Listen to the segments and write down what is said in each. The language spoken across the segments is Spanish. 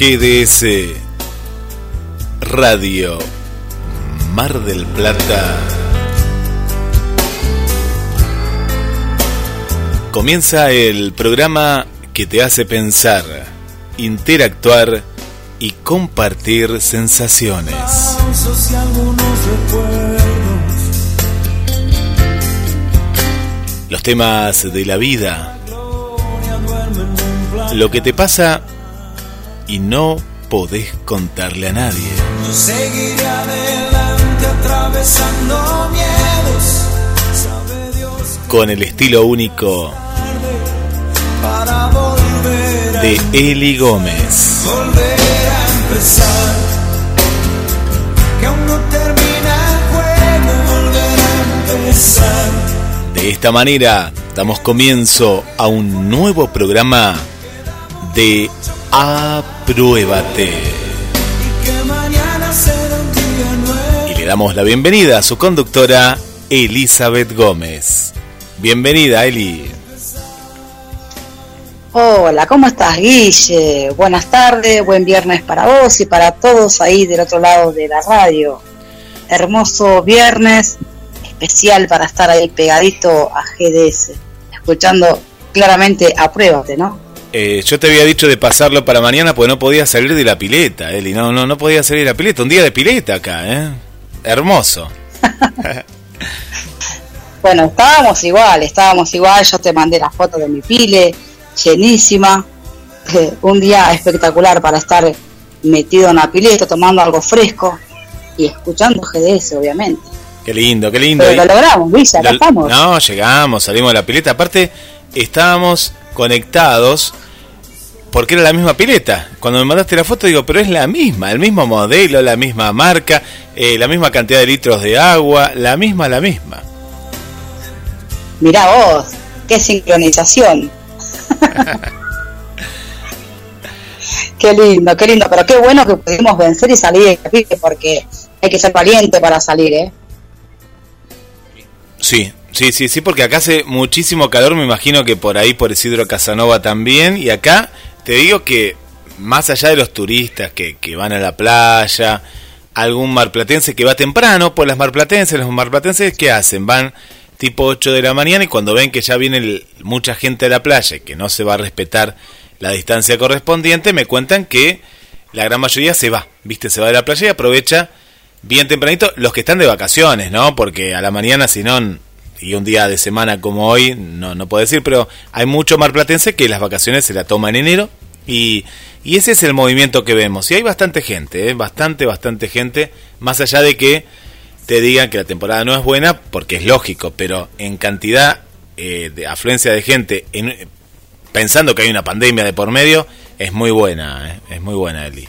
GDS Radio Mar del Plata comienza el programa que te hace pensar, interactuar y compartir sensaciones. Los temas de la vida, lo que te pasa y no podés contarle a nadie. Yo seguiré adelante atravesando miedos. Sabe Dios Con el estilo único para volver a, de Eli Gómez. volver a empezar. Que aún no termina el juego, volver a empezar. De esta manera damos comienzo a un nuevo programa de Apruébate. Y le damos la bienvenida a su conductora Elizabeth Gómez. Bienvenida, Eli. Hola, ¿cómo estás, Guille? Buenas tardes, buen viernes para vos y para todos ahí del otro lado de la radio. Hermoso viernes, especial para estar ahí pegadito a GDS, escuchando claramente apruébate, ¿no? Eh, yo te había dicho de pasarlo para mañana porque no podía salir de la pileta, Eli. No, no, no podía salir de la pileta. Un día de pileta acá, ¿eh? Hermoso. Bueno, estábamos igual, estábamos igual, yo te mandé la foto de mi pile, llenísima, Eh, un día espectacular para estar metido en la pileta, tomando algo fresco y escuchando GDS, obviamente. Qué lindo, qué lindo. Pero lo logramos, Luis, acá Lo- estamos. No, llegamos, salimos de la pileta. Aparte, estábamos conectados porque era la misma pileta. Cuando me mandaste la foto, digo, pero es la misma, el mismo modelo, la misma marca, eh, la misma cantidad de litros de agua, la misma, la misma. Mirá vos, qué sincronización. qué lindo, qué lindo, pero qué bueno que pudimos vencer y salir porque hay que ser valiente para salir, ¿eh? Sí, sí, sí, sí, porque acá hace muchísimo calor, me imagino que por ahí, por Isidro Casanova también, y acá te digo que más allá de los turistas que, que van a la playa, algún marplatense que va temprano, pues las marplatenses, los marplatenses, ¿qué hacen? Van tipo 8 de la mañana y cuando ven que ya viene mucha gente a la playa y que no se va a respetar la distancia correspondiente, me cuentan que la gran mayoría se va, ¿viste? Se va de la playa y aprovecha bien tempranito los que están de vacaciones, ¿no? Porque a la mañana, si no, y un día de semana como hoy, no, no puedo decir, pero hay mucho marplatense que las vacaciones se la toma en enero y, y ese es el movimiento que vemos. Y hay bastante gente, ¿eh? bastante, bastante gente, más allá de que te digan que la temporada no es buena, porque es lógico, pero en cantidad eh, de afluencia de gente, en, pensando que hay una pandemia de por medio, es muy buena, ¿eh? es muy buena, Eli.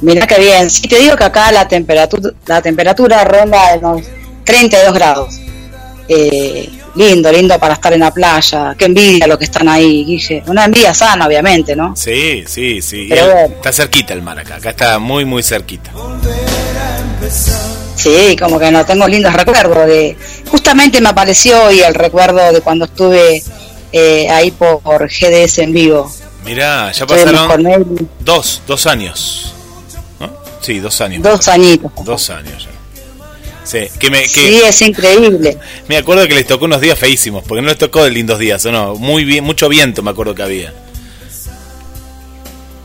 Mirá qué bien. Sí, te digo que acá la temperatura, la temperatura ronda de los 32 grados. Eh, lindo, lindo para estar en la playa. Qué envidia lo que están ahí, Guille. Una envidia sana, obviamente, ¿no? Sí, sí, sí. Pero El- bueno. Está cerquita el mar acá, acá está muy, muy cerquita. Sí, como que no tengo lindos recuerdos de. Justamente me apareció hoy el recuerdo de cuando estuve eh, ahí por, GDS en vivo. Mirá, ya pasaron dos, dos años. ¿no? Sí, dos años. dos añitos. Dos años ya. Sí, que me, que Sí, es increíble. me acuerdo que les tocó unos días feísimos, porque no les tocó de lindos días, ¿o no? Muy bien, mucho viento me acuerdo que había.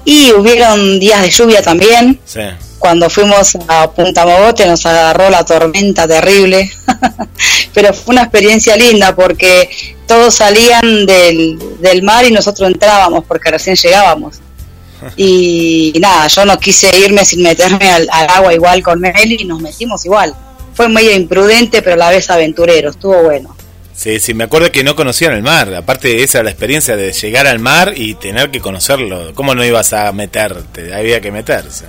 Y hubieron días de lluvia también. Sí. Cuando fuimos a Punta Mogote nos agarró la tormenta terrible. Pero fue una experiencia linda porque todos salían del, del mar y nosotros entrábamos porque recién llegábamos. Y, nada, yo no quise irme sin meterme al, al agua igual con él y nos metimos igual. Fue medio imprudente, pero a la vez aventurero, estuvo bueno. Sí, sí, me acuerdo que no conocían el mar. Aparte, esa era la experiencia de llegar al mar y tener que conocerlo. ¿Cómo no ibas a meterte? Había que meterse.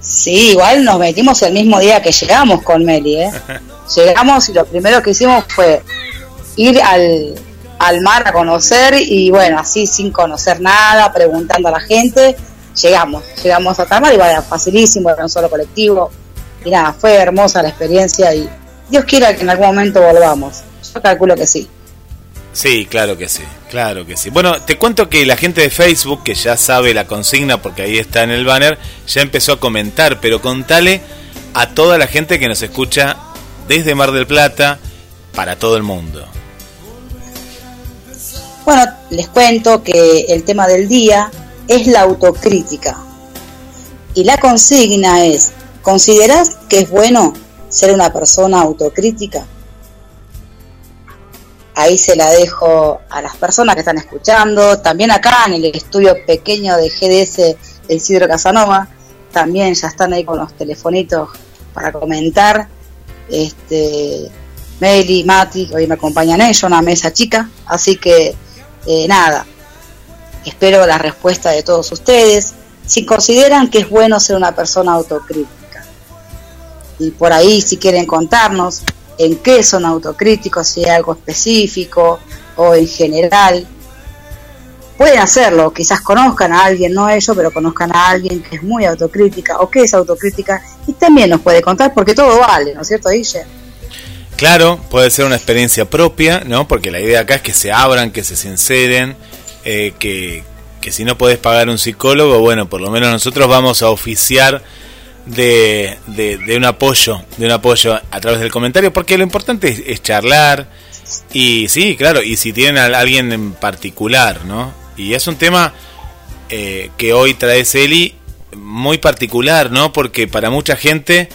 Sí, igual nos metimos el mismo día que llegamos con Meli, ¿eh? Llegamos y lo primero que hicimos fue ir al, al mar a conocer y bueno, así sin conocer nada, preguntando a la gente, llegamos, llegamos a Tamar y vaya, facilísimo, era un solo colectivo y nada, fue hermosa la experiencia y Dios quiera que en algún momento volvamos, yo calculo que sí. Sí, claro que sí, claro que sí. Bueno, te cuento que la gente de Facebook, que ya sabe la consigna porque ahí está en el banner, ya empezó a comentar, pero contale a toda la gente que nos escucha desde Mar del Plata para todo el mundo. Bueno, les cuento que el tema del día es la autocrítica. Y la consigna es, ¿consideras que es bueno ser una persona autocrítica? Ahí se la dejo a las personas que están escuchando, también acá en el estudio pequeño de GDS el Isidro Casanova, también ya están ahí con los telefonitos para comentar. Este, Meli, Mati, hoy me acompañan ellos, una mesa chica, así que eh, nada, espero la respuesta de todos ustedes. Si consideran que es bueno ser una persona autocrítica, y por ahí si quieren contarnos en qué son autocríticos, si hay algo específico o en general, pueden hacerlo, quizás conozcan a alguien, no ellos, pero conozcan a alguien que es muy autocrítica o que es autocrítica y también nos puede contar porque todo vale, ¿no es cierto, Guille? Claro, puede ser una experiencia propia, ¿no? Porque la idea acá es que se abran, que se sinceren, eh, que, que si no podés pagar un psicólogo, bueno, por lo menos nosotros vamos a oficiar de, de, un apoyo, de un apoyo a través del comentario, porque lo importante es, charlar y sí, claro, y si tienen a alguien en particular, ¿no? Y es un tema eh, que hoy trae Celi muy particular, ¿no? Porque para mucha gente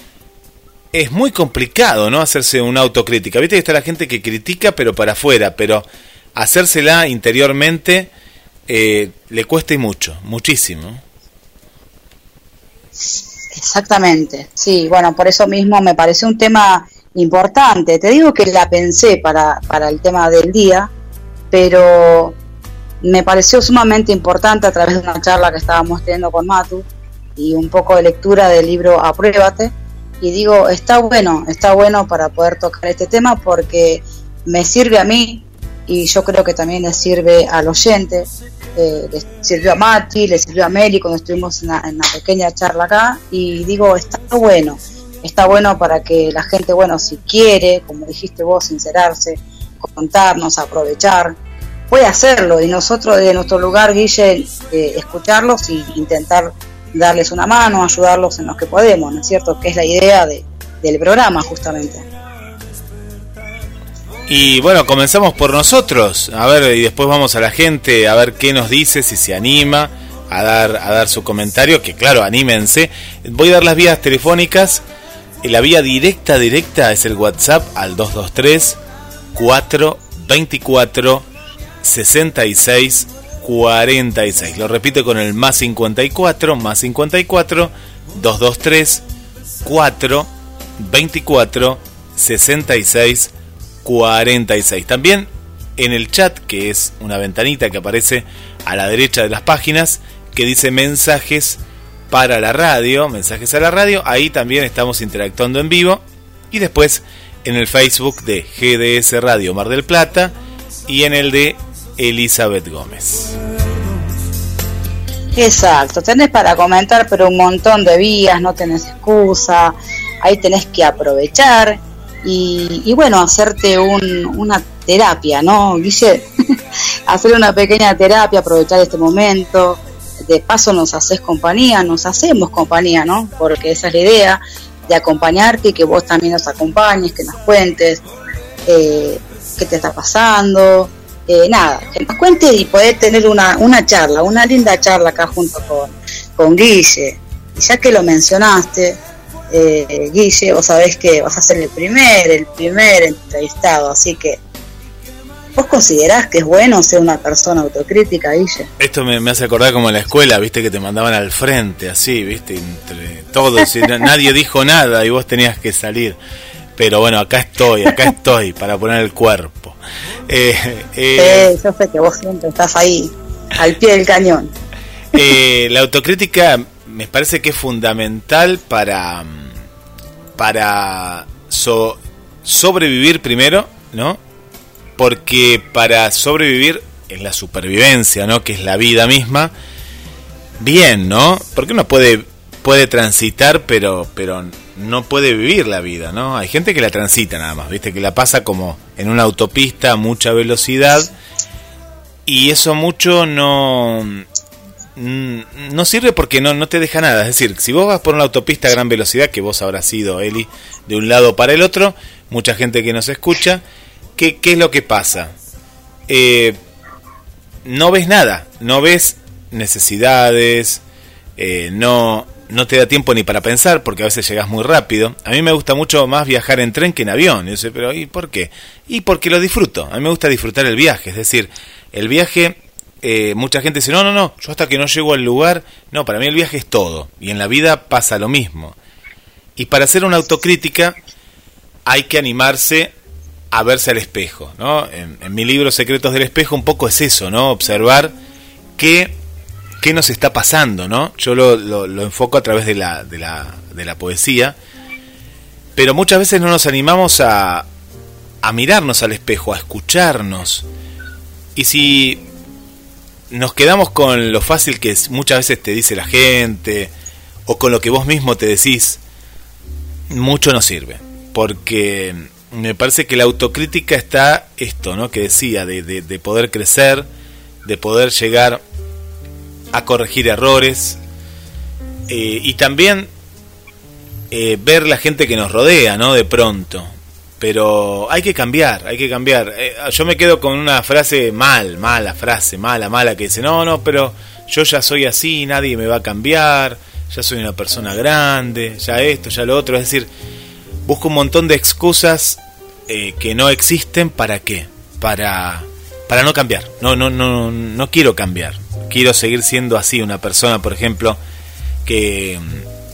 es muy complicado, ¿no? Hacerse una autocrítica. Viste que está la gente que critica, pero para afuera, pero hacérsela interiormente eh, le cuesta y mucho, muchísimo. Exactamente, sí, bueno, por eso mismo me parece un tema importante. Te digo que la pensé para, para el tema del día, pero me pareció sumamente importante a través de una charla que estábamos teniendo con Matu y un poco de lectura del libro Apruébate. Y digo, está bueno, está bueno para poder tocar este tema porque me sirve a mí y yo creo que también le sirve al oyente eh, le sirvió a Mati, le sirvió a Meli cuando estuvimos en una, pequeña charla acá y digo, está bueno, está bueno para que la gente, bueno, si quiere, como dijiste vos, sincerarse, contarnos, aprovechar, puede hacerlo y nosotros desde nuestro lugar, Guille, eh, escucharlos e intentar darles una mano, ayudarlos en lo que podemos, ¿no es cierto? Que es la idea de, del programa justamente. Y bueno, comenzamos por nosotros, a ver, y después vamos a la gente a ver qué nos dice, si se anima a dar, a dar su comentario, que claro, anímense. Voy a dar las vías telefónicas, la vía directa, directa es el WhatsApp al 223 424 66 46. Lo repito con el más 54, más 54, 223 4 24 66 46. También en el chat, que es una ventanita que aparece a la derecha de las páginas, que dice mensajes para la radio, mensajes a la radio, ahí también estamos interactuando en vivo. Y después en el Facebook de GDS Radio Mar del Plata y en el de Elizabeth Gómez. Exacto, tenés para comentar, pero un montón de vías, no tenés excusa, ahí tenés que aprovechar y, bueno, hacerte una terapia, ¿no, Guille? Hacer una pequeña terapia, aprovechar este momento, de paso nos haces compañía, nos hacemos compañía, ¿no? Porque esa es la idea, de acompañarte y que vos también nos acompañes, que nos cuentes eh, qué te está pasando, eh, nada, que nos cuentes y poder tener una, una charla, una linda charla acá junto con, con Guille. Y ya que lo mencionaste, eh, Guille, vos sabés que vas a ser el primer, el primer entrevistado, así que ¿Vos considerás que es bueno ser una persona autocrítica, Guille? Esto me, hace acordar como en la escuela, viste, que te mandaban al frente, así, viste, entre todos, y nadie dijo nada y vos tenías que salir. pero bueno, acá estoy, acá estoy para poner el cuerpo. Eh, eh, yo sé que vos siempre estás ahí, al pie del cañón. Eh, la autocrítica me parece que es fundamental para, para sobrevivir primero, ¿no? Porque para sobrevivir en la supervivencia, ¿no? Que es la vida misma, bien, ¿no? Porque uno puede, puede transitar, pero, pero no puede vivir la vida, ¿no? Hay gente que la transita nada más, ¿viste? Que la pasa como en una autopista a mucha velocidad y eso mucho no no sirve porque no, no te deja nada. Es decir, si vos vas por una autopista a gran velocidad, que vos habrás sido, Eli, de un lado para el otro, mucha gente que nos escucha, ¿qué, qué es lo que pasa? Eh, no ves nada, no ves necesidades, eh, no, no te da tiempo ni para pensar porque a veces llegas muy rápido. A mí me gusta mucho más viajar en tren que en avión. Y yo pero ¿y por qué? Y porque lo disfruto. A mí me gusta disfrutar el viaje. Es decir, el viaje, eh, mucha gente dice, no, no, no, yo hasta que no llego al lugar, no, para mí el viaje es todo. Y en la vida pasa lo mismo. Y para hacer una autocrítica hay que animarse a verse al espejo. ¿no? En, mi libro Secretos del Espejo un poco es eso, ¿no? observar que qué nos está pasando, ¿no? Yo lo, lo, enfoco a través de la, de, la, de la poesía, pero muchas veces no nos animamos a, a mirarnos al espejo, a escucharnos. Y si nos quedamos con lo fácil que muchas veces te dice la gente, o con lo que vos mismo te decís, mucho no sirve. Porque me parece que la autocrítica está esto, ¿no? Que decía, de, de, de poder crecer, de poder llegar a corregir errores eh, y también eh, ver la gente que nos rodea, ¿no? De pronto. Pero hay que cambiar, hay que cambiar. Eh, yo me quedo con una frase mal, mala frase, mala, mala, que dice, no, no, pero yo ya soy así, nadie me va a cambiar, ya soy una persona grande, ya esto, ya lo otro. Es decir, busco un montón de excusas que no existen para qué, para, para no cambiar. No, no, no, no quiero cambiar quiero seguir siendo así, una persona, por ejemplo, que,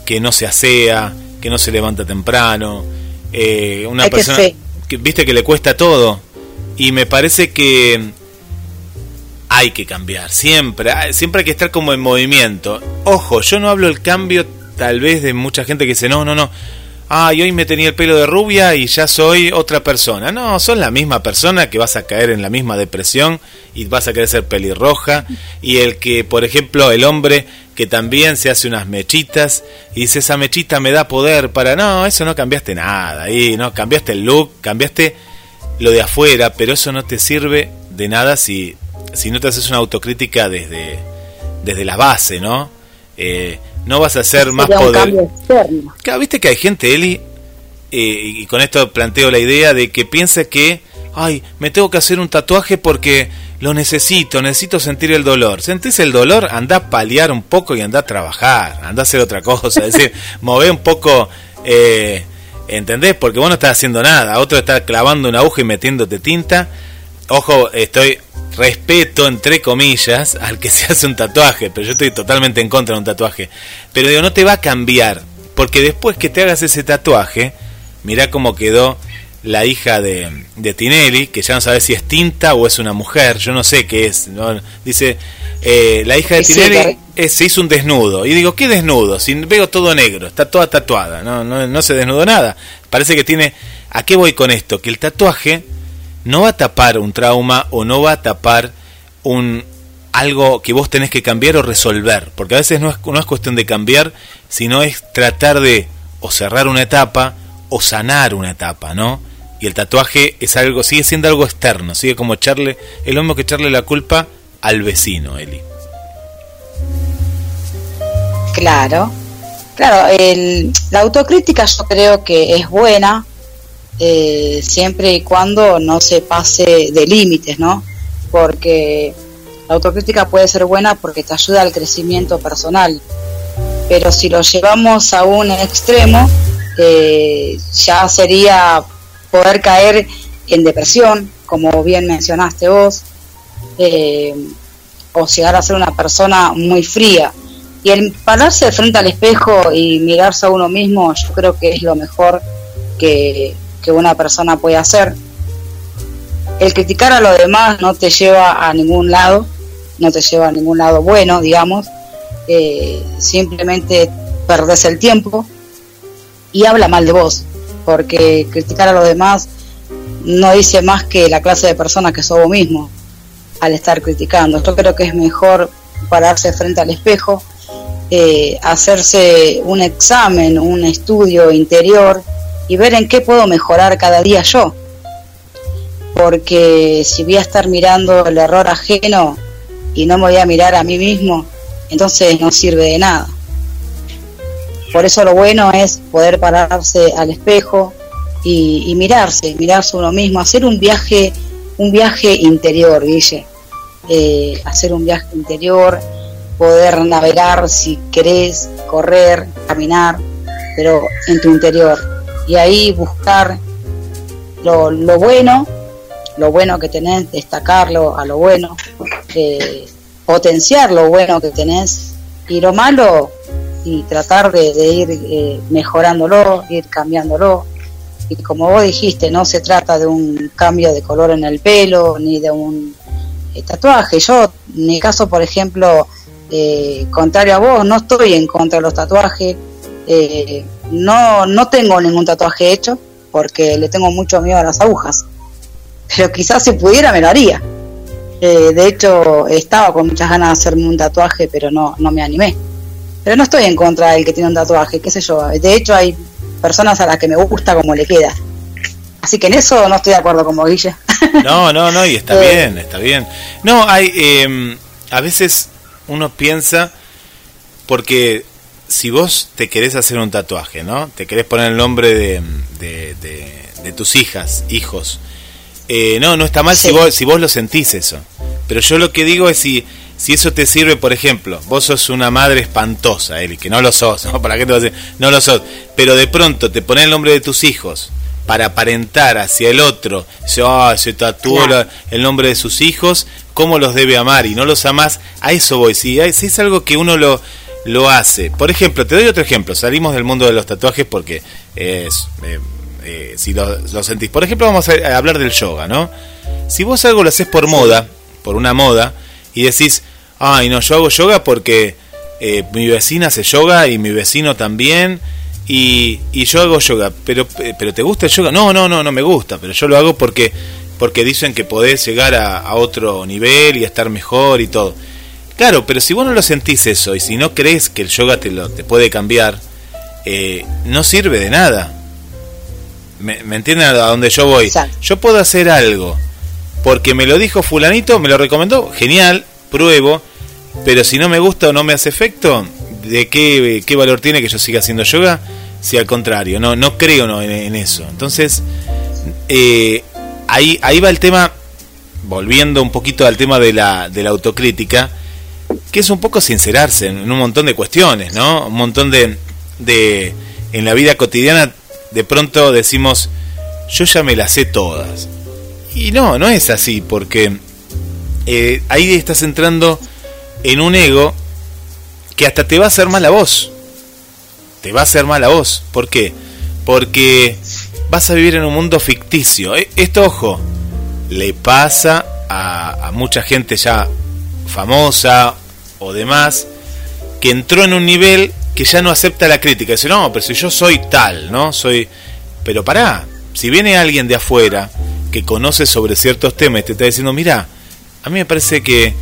que no se asea, que no se levanta temprano, eh, una persona que, viste que le cuesta todo y me parece que hay que cambiar, siempre, siempre hay que estar como en movimiento. Ojo, yo no hablo el cambio tal vez de mucha gente que dice, no, no, no, ah, y hoy me tenía el pelo de rubia y ya soy otra persona. No, son la misma persona que vas a caer en la misma depresión y vas a querer ser pelirroja. Y el que, por ejemplo, el hombre que también se hace unas mechitas y dice, esa mechita me da poder para... No, eso no cambiaste nada. Ahí, no, cambiaste el look, cambiaste lo de afuera, pero eso no te sirve de nada si, si no te haces una autocrítica desde, desde la base, ¿no? Eh, no vas a ser más poder. Claro, viste que hay gente, Eli, eh, y con esto planteo la idea de que piensa que, ay, me tengo que hacer un tatuaje porque lo necesito, necesito sentir el dolor. ¿Sentís el dolor? Anda a paliar un poco y anda a trabajar, anda a hacer otra cosa. Es decir, move un poco, eh, ¿entendés? Porque vos no estás haciendo nada, otro está clavando una aguja y metiéndote tinta. Ojo, estoy respeto, entre comillas, al que se hace un tatuaje, pero yo estoy totalmente en contra de un tatuaje. Pero digo, no te va a cambiar, porque después que te hagas ese tatuaje, mirá cómo quedó la hija de, de Tinelli, que ya no sabe si es tinta o es una mujer, yo no sé qué es. Dice, eh, la hija de Tinelli se hizo un desnudo. Y digo, ¿qué desnudo? Si veo todo negro, está toda tatuada, no, no, no se desnudó nada. Parece que tiene... ¿A qué voy con esto? Que el tatuaje no va a tapar un trauma o no va a tapar un algo que vos tenés que cambiar o resolver, porque a veces no es, no es cuestión de cambiar, sino es tratar de o cerrar una etapa o sanar una etapa, ¿no? Y el tatuaje es algo, sigue siendo algo externo, sigue como echarle, es lo que echarle la culpa al vecino, Eli. Claro, claro, el, la autocrítica yo creo que es buena, eh, siempre y cuando no se pase de límites, ¿no? Porque la autocrítica puede ser buena porque te ayuda al crecimiento personal, pero si lo llevamos a un extremo, eh, ya sería poder caer en depresión, como bien mencionaste vos, eh, o llegar a ser una persona muy fría. Y el pararse frente al espejo y mirarse a uno mismo, yo creo que es lo mejor que, que una persona puede hacer. El criticar a los demás no te lleva a ningún lado, no te lleva a ningún lado bueno, digamos. Eh, simplemente perdés el tiempo y habla mal de vos, porque criticar a los demás no dice más que la clase de persona que sos vos mismo al estar criticando. Yo creo que es mejor pararse frente al espejo, eh, hacerse un examen, un estudio interior y ver en qué puedo mejorar cada día yo. Porque si voy a estar mirando el error ajeno y no me voy a mirar a mí mismo, entonces no sirve de nada. Por eso lo bueno es poder pararse al espejo y, mirarse, mirarse uno mismo, hacer un viaje, un viaje interior, Guille. Eh, hacer un viaje interior, poder navegar si querés, correr, caminar, pero en tu interior. Y ahí buscar lo, lo bueno, lo bueno que tenés, destacarlo a lo bueno, eh, potenciar lo bueno que tenés y lo malo y tratar de, ir eh, mejorándolo, ir cambiándolo. Y como vos dijiste, no se trata de un cambio de color en el pelo ni de un eh, tatuaje. Yo, en mi caso, por ejemplo, contrario a vos, no estoy en contra de los tatuajes. No, no tengo ningún tatuaje hecho porque le tengo mucho miedo a las agujas. Pero quizás si pudiera me lo haría. de hecho, estaba con muchas ganas de hacerme un tatuaje, pero no, no me animé. Pero no estoy en contra del que tiene un tatuaje, qué sé yo. De hecho, hay personas a las que me gusta como le queda. Así que en eso no estoy de acuerdo con Guille. No, no, no, y está eh. bien, está bien. No, hay. Eh, a veces uno piensa, porque si vos te querés hacer un tatuaje, ¿no? Te querés poner el nombre de, de, tus hijas, hijos. Eh, no, no está mal si, vos, si vos lo sentís eso. Pero yo lo que digo es si si eso te sirve, por ejemplo, vos sos una madre espantosa, Eli, que no lo sos, ¿no? ¿Para qué te vas a decir? No lo sos. Pero de pronto te pones el nombre de tus hijos para aparentar hacia el otro, se, se tatuó el nombre de sus hijos, ¿cómo los debe amar? Y no los amás, a eso voy. Si, si es algo que uno lo, lo hace. Por ejemplo, te doy otro ejemplo, salimos del mundo de los tatuajes porque es, eh, eh, si lo, lo, sentís. Por ejemplo, vamos a, hablar del yoga, ¿no? Si vos algo lo haces por moda, por una moda, y decís, ay no, yo hago yoga porque eh, mi vecina hace yoga y mi vecino también y, y, yo hago yoga, pero, pero ¿te gusta el yoga? No, no, no, no me gusta, pero yo lo hago porque, porque dicen que podés llegar a, otro nivel y estar mejor y todo. Claro, pero si vos no lo sentís eso y si no crees que el yoga te, lo, te puede cambiar, eh, no sirve de nada. ¿Me, ¿Me entienden a dónde yo voy? Yo puedo hacer algo porque me lo dijo fulanito, me lo recomendó, genial, pruebo, pero si no me gusta o no me hace efecto, ¿de qué, qué valor tiene que yo siga haciendo yoga? Si al contrario, no, no creo no, en, eso. Entonces, eh, ahí, ahí va el tema, volviendo un poquito al tema de la, de la autocrítica, que es un poco sincerarse en, un montón de cuestiones, ¿no? Un montón de, de... En la vida cotidiana, de pronto decimos, yo ya me las sé todas y no, no es así, porque eh, ahí estás entrando en un ego que hasta te va a hacer mal a vos. Te va a hacer mal a vos. ¿Por qué? Porque vas a vivir en un mundo ficticio. Eh, esto, ojo, le pasa a mucha gente ya famosa o demás que entró en un nivel que ya no acepta la crítica. Dice, no, pero si yo soy tal, ¿no? Soy... Pero pará, si viene alguien de afuera que conoce sobre ciertos temas y te está diciendo, mira, a mí me parece que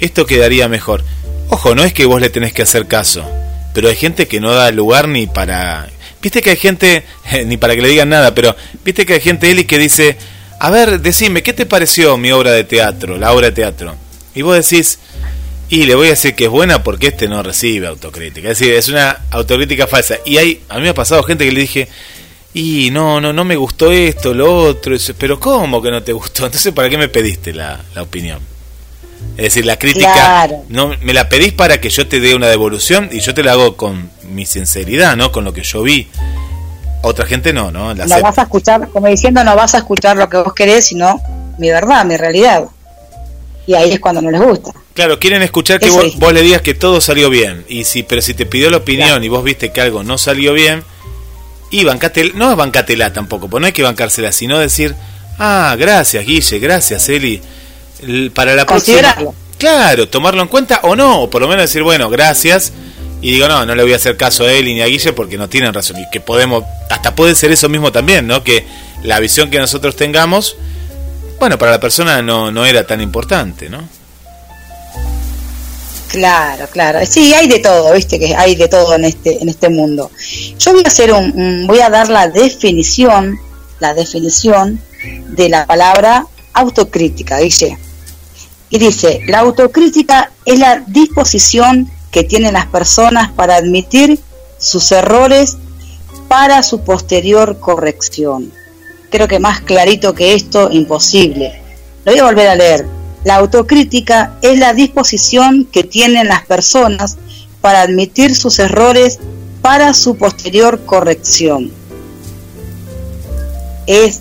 esto quedaría mejor. Ojo, no es que vos le tenés que hacer caso, pero hay gente que no da lugar ni para... Viste que hay gente, ni para que le digan nada, pero viste que hay gente, Eli, que dice, a ver, decime, ¿qué te pareció mi obra de teatro, la obra de teatro? Y vos decís, y le voy a decir que es buena porque este no recibe autocrítica. Es decir, es una autocrítica falsa. Y hay, a mí me ha pasado gente que le dije, y no, no, no me gustó esto, lo otro, pero ¿cómo que no te gustó? Entonces, ¿para qué me pediste la, opinión? Es decir, la crítica, no me la pedís para que yo te dé una devolución y yo te la hago con mi sinceridad, ¿no? Con lo que yo vi. Otra gente no, ¿no? La no vas a escuchar, como diciendo, no vas a escuchar lo que vos querés, sino mi verdad, mi realidad. Y ahí es cuando no les gusta. Claro, quieren escuchar que vos, le digas que todo salió bien. Y si, pero si te pidió la opinión y vos viste que algo no salió bien, y bancate, no es bancatela tampoco, pues no hay que bancársela, sino decir, ah, gracias Guille, gracias Eli, para la próxima... Claro, tomarlo en cuenta o no, o por lo menos decir, bueno, gracias, y digo, no, no le voy a hacer caso a Eli ni a Guille porque no tienen razón, y que podemos, hasta puede ser eso mismo también, ¿no? Que la visión que nosotros tengamos, bueno, para la persona no, no era tan importante, ¿no? Claro, claro. Sí, hay de todo, viste que hay de todo en este en este mundo. Yo voy a hacer un, voy a dar la definición, la definición de la palabra autocrítica, dice. Y dice, la autocrítica es la disposición que tienen las personas para admitir sus errores para su posterior corrección. Creo que más clarito que esto, imposible. Lo voy a volver a leer. La autocrítica es la disposición que tienen las personas para admitir sus errores para su posterior corrección. Es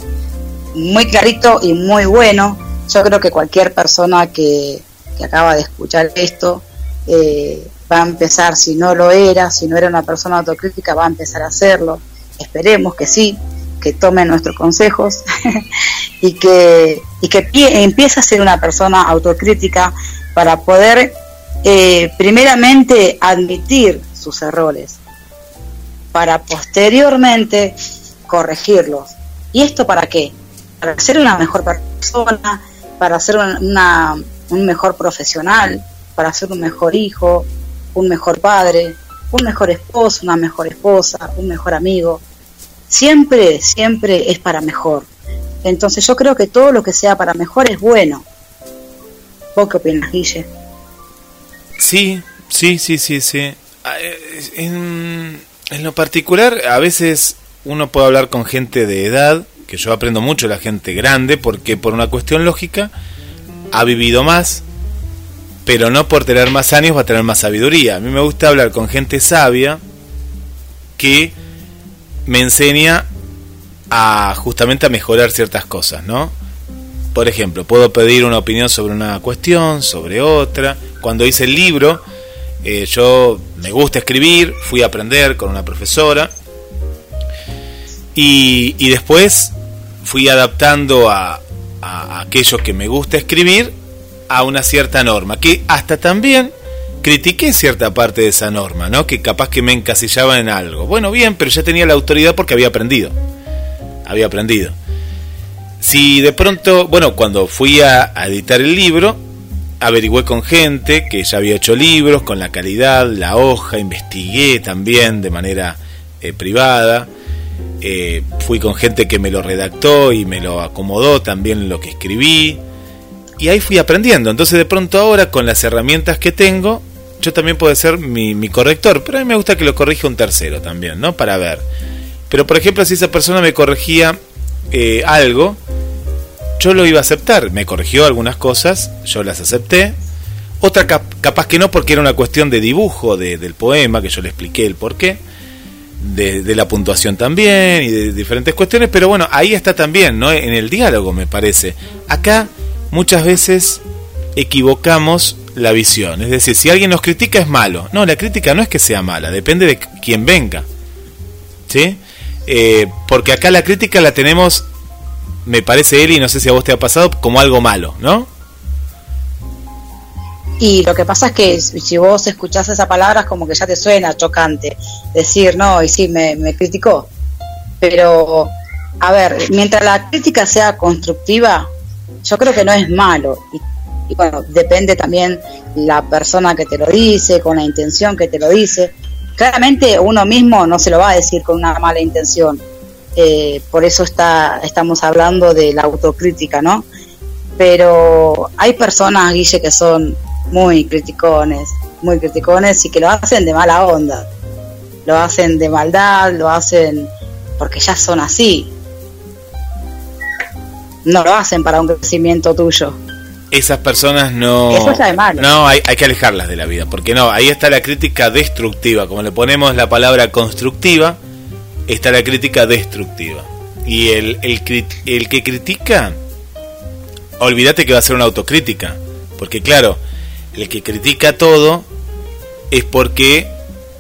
muy clarito y muy bueno. Yo creo que cualquier persona que, acaba de escuchar esto eh, va a empezar, si no lo era, si no era una persona autocrítica, va a empezar a hacerlo. Esperemos que sí, que tome nuestros consejos y que, y que empiece a ser una persona autocrítica para poder eh, primeramente admitir sus errores, para posteriormente corregirlos. ¿Y esto para qué? Para ser una mejor persona, para ser una, un mejor profesional, para ser un mejor hijo, un mejor padre, un mejor esposo, una mejor esposa, un mejor amigo, siempre, siempre es para mejor. Entonces yo creo que todo lo que sea para mejor es bueno. ¿Vos qué Guille? Sí, sí, sí, sí, sí. Ah, eh, en, en lo particular, a veces uno puede hablar con gente de edad, que yo aprendo mucho de la gente grande, porque por una cuestión lógica ha vivido más, pero no por tener más años va a tener más sabiduría. A mí me gusta hablar con gente sabia que me enseña a justamente a mejorar ciertas cosas, ¿no? Por ejemplo, puedo pedir una opinión sobre una cuestión, sobre otra. Cuando hice el libro, eh, yo me gusta escribir, fui a aprender con una profesora y, después fui adaptando a, a aquello que me gusta escribir a una cierta norma, que hasta también critiqué cierta parte de esa norma, ¿no? Que capaz que me encasillaba en algo. Bueno, bien, pero ya tenía la autoridad porque había aprendido. Había aprendido. Si de pronto, bueno, cuando fui a, editar el libro, averigüé con gente que ya había hecho libros, con la calidad, la hoja, investigué también de manera eh, privada. Eh, fui con gente que me lo redactó y me lo acomodó también lo que escribí. Y ahí fui aprendiendo. Entonces de pronto ahora con las herramientas que tengo, yo también puedo ser mi, corrector, pero a mí me gusta que lo corrija un tercero también, ¿no? Para ver. Pero por ejemplo, si esa persona me corregía eh, algo, yo lo iba a aceptar. Me corrigió algunas cosas, yo las acepté. Otra capaz que no, porque era una cuestión de dibujo del poema, que yo le expliqué el porqué. De, de, la puntuación también y de diferentes cuestiones, pero bueno, ahí está también, ¿no? En el diálogo, me parece. Acá muchas veces equivocamos la visión. Es decir, si alguien nos critica es malo. No, la crítica no es que sea mala, depende de quién venga. ¿Sí? Eh, porque acá la crítica la tenemos, me parece, Eli, no sé si a vos te ha pasado, como algo malo, ¿no? Y lo que pasa es que si vos escuchás esa palabra es como que ya te suena chocante decir, no, y sí, me, criticó. Pero, a ver, mientras la crítica sea constructiva, yo creo que no es malo. Y y bueno, depende también la persona que te lo dice, con la intención que te lo dice. Claramente uno mismo no se lo va a decir con una mala intención. Eh, por eso está, estamos hablando de la autocrítica, ¿no? Pero hay personas, Guille, que son muy criticones, muy criticones y que lo hacen de mala onda. Lo hacen de maldad, lo hacen porque ya son así. No lo hacen para un crecimiento tuyo esas personas no... No, hay, hay, que alejarlas de la vida, porque no, ahí está la crítica destructiva, como le ponemos la palabra constructiva, está la crítica destructiva. Y el, el, el que critica, olvídate que va a ser una autocrítica, porque claro, el que critica todo es porque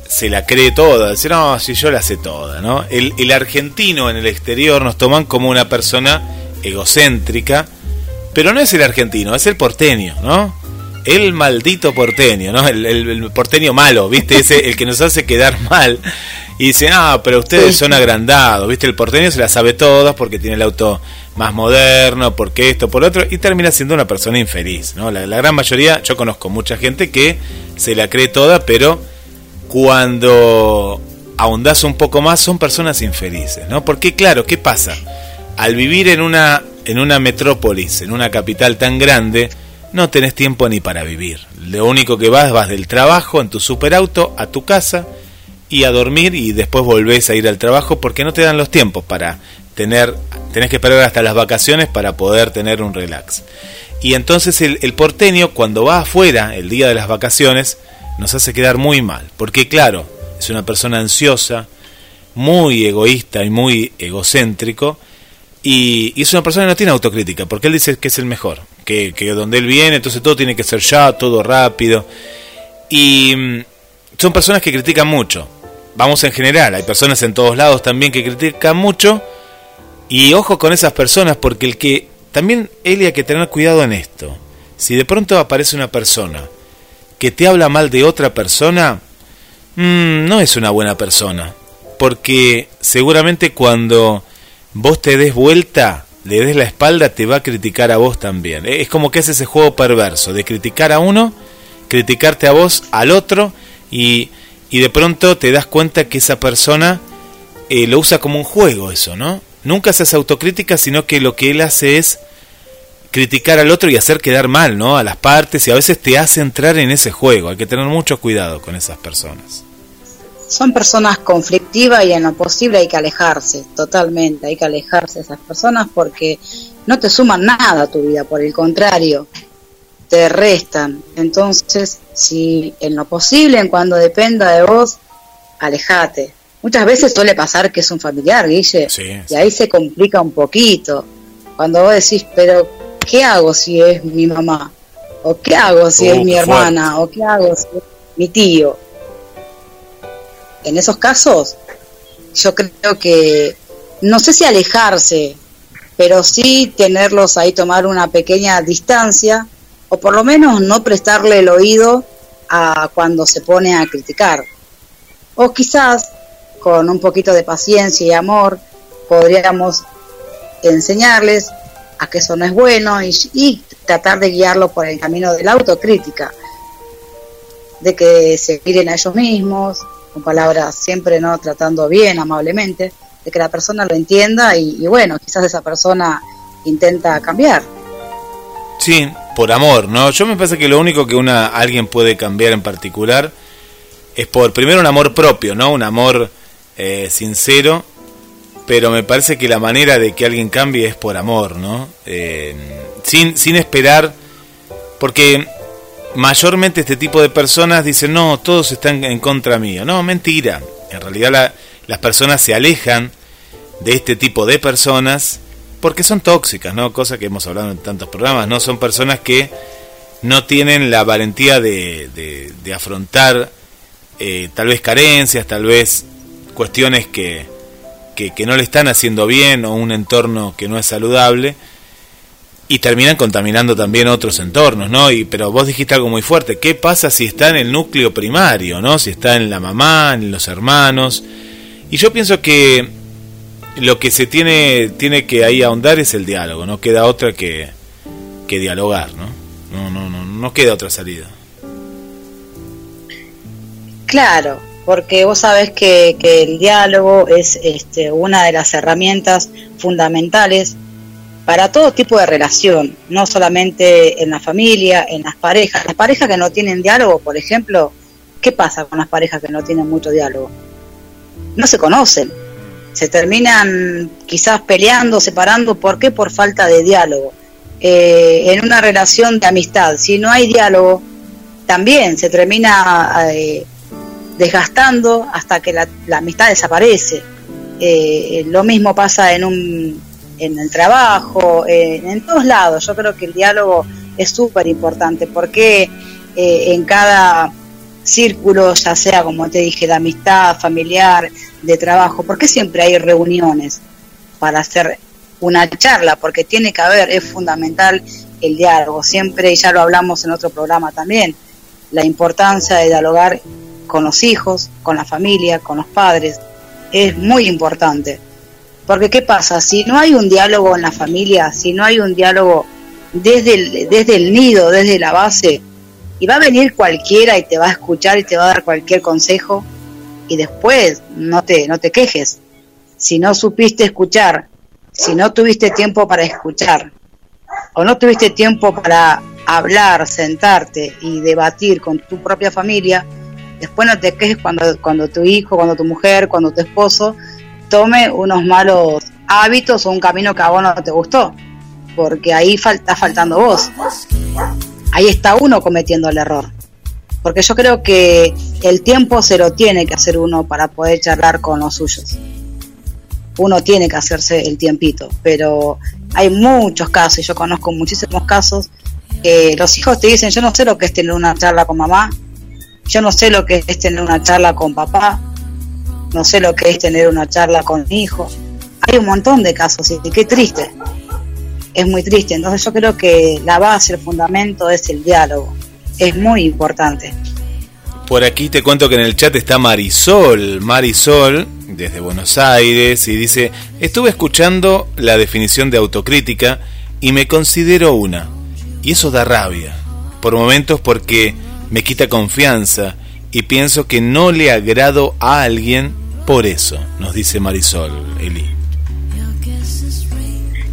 se la cree toda, dice, no, si yo la sé toda, ¿no? El, el argentino en el exterior nos toman como una persona egocéntrica, pero no es el argentino, es el porteño, ¿no? El maldito porteño, ¿no? El, el, porteño malo, ¿viste? Ese, el que nos hace quedar mal. Y dice, ah, pero ustedes son agrandados, ¿viste? El porteño se la sabe todas porque tiene el auto más moderno, porque esto, por otro, y termina siendo una persona infeliz, ¿no? La, la gran mayoría, yo conozco mucha gente que se la cree toda, pero cuando ahondas un poco más son personas infelices, ¿no? Porque claro, ¿qué pasa? Al vivir en una en una metrópolis, en una capital tan grande, no tenés tiempo ni para vivir. Lo único que vas, vas del trabajo en tu superauto a tu casa y a dormir y después volvés a ir al trabajo porque no te dan los tiempos para tener, tenés que esperar hasta las vacaciones para poder tener un relax. Y entonces el, el porteño cuando va afuera el día de las vacaciones nos hace quedar muy mal, porque claro, es una persona ansiosa, muy egoísta y muy egocéntrico, y, es una persona que no tiene autocrítica, porque él dice que es el mejor, que, que donde él viene, entonces todo tiene que ser ya, todo rápido. Y mm, son personas que critican mucho. Vamos en general, hay personas en todos lados también que critican mucho. Y ojo con esas personas, porque el que también él hay que tener cuidado en esto. Si de pronto aparece una persona que te habla mal de otra persona, mmm, no es una buena persona. Porque seguramente cuando vos te des vuelta, le des la espalda, te va a criticar a vos también. Es como que es ese juego perverso de criticar a uno, criticarte a vos, al otro, y, y de pronto te das cuenta que esa persona eh, lo usa como un juego eso, ¿no? Nunca haces autocrítica, sino que lo que él hace es criticar al otro y hacer quedar mal, ¿no? A las partes y a veces te hace entrar en ese juego. Hay que tener mucho cuidado con esas personas son personas conflictivas y en lo posible hay que alejarse, totalmente, hay que alejarse de esas personas porque no te suman nada a tu vida, por el contrario, te restan. Entonces, si en lo posible, en cuando dependa de vos, alejate. Muchas veces suele pasar que es un familiar, Guille, y ahí se complica un poquito. Cuando vos decís, pero ¿qué hago si es mi mamá? ¿O qué hago si es uh, mi hermana? ¿O qué hago si es mi tío? En esos casos, yo creo que, no sé si alejarse, pero sí tenerlos ahí, tomar una pequeña distancia, o por lo menos no prestarle el oído a cuando se pone a criticar. O quizás, con un poquito de paciencia y amor, podríamos enseñarles a que eso no es bueno y, tratar de guiarlo por el camino de la autocrítica, de que se miren a ellos mismos, con palabras siempre no tratando bien, amablemente, de que la persona lo entienda y, bueno, quizás esa persona intenta cambiar. Sí, por amor, ¿no? Yo me parece que lo único que una alguien puede cambiar en particular es por primero un amor propio, ¿no? Un amor eh, sincero, pero me parece que la manera de que alguien cambie es por amor, ¿no? Eh, sin, sin esperar, porque mayormente este tipo de personas dicen, no, todos están en contra mío. No, mentira. En realidad las personas se alejan de este tipo de personas porque son tóxicas, ¿no? Cosa que hemos hablado en tantos programas, ¿no? Son personas que no tienen la valentía de, de, afrontar eh, tal vez carencias, tal vez cuestiones que, que no le están haciendo bien o un entorno que no es saludable y terminan contaminando también otros entornos, ¿no? Y, pero vos dijiste algo muy fuerte, ¿qué pasa si está en el núcleo primario, ¿no? Si está en la mamá, en los hermanos. Y yo pienso que lo que se tiene, tiene que ahí ahondar es el diálogo, no queda otra que, que dialogar, ¿no? No, no, no, no queda otra salida. Claro, porque vos sabés que, que el diálogo es este, una de las herramientas fundamentales para todo tipo de relación, no solamente en la familia, en las parejas. Las parejas que no tienen diálogo, por ejemplo, ¿qué pasa con las parejas que no tienen mucho diálogo? No se conocen, se terminan quizás peleando, separando, ¿por qué? Por falta de diálogo. Eh, en una relación de amistad, si no hay diálogo, también se termina eh, desgastando hasta que la, amistad desaparece. Eh, lo mismo pasa en un en el trabajo, en todos lados. Yo creo que el diálogo es súper importante porque eh, en cada círculo, ya sea como te dije, de amistad, familiar, de trabajo, porque siempre hay reuniones para hacer una charla, porque tiene que haber, es fundamental el diálogo, siempre, y ya lo hablamos en otro programa también, la importancia de dialogar con los hijos, con la familia, con los padres, es muy importante. Porque ¿qué pasa? Si no hay un diálogo en la familia, si no hay un diálogo desde el, desde el nido, desde la base, y va a venir cualquiera y te va a escuchar y te va a dar cualquier consejo, y después no te, no te quejes. Si no supiste escuchar, si no tuviste tiempo para escuchar, o no tuviste tiempo para hablar, sentarte y debatir con tu propia familia, después no te quejes cuando, cuando tu hijo, cuando tu mujer, cuando tu esposo tome unos malos hábitos o un camino que a vos no te gustó, porque ahí está faltando vos. Ahí está uno cometiendo el error. Porque yo creo que el tiempo se lo tiene que hacer uno para poder charlar con los suyos. Uno tiene que hacerse el tiempito, pero hay muchos casos, yo conozco muchísimos casos, que los hijos te dicen, yo no sé lo que es tener una charla con mamá, yo no sé lo que es tener una charla con papá, no sé lo que es tener una charla con mi hijo. Hay un montón de casos y qué triste. Es muy triste. Entonces yo creo que la base, el fundamento es el diálogo. Es muy importante. Por aquí te cuento que en el chat está Marisol. Marisol, desde Buenos Aires, y dice, estuve escuchando la definición de autocrítica y me considero una. Y eso da rabia. Por momentos porque me quita confianza y pienso que no le agrado a alguien por eso, nos dice Marisol, Eli.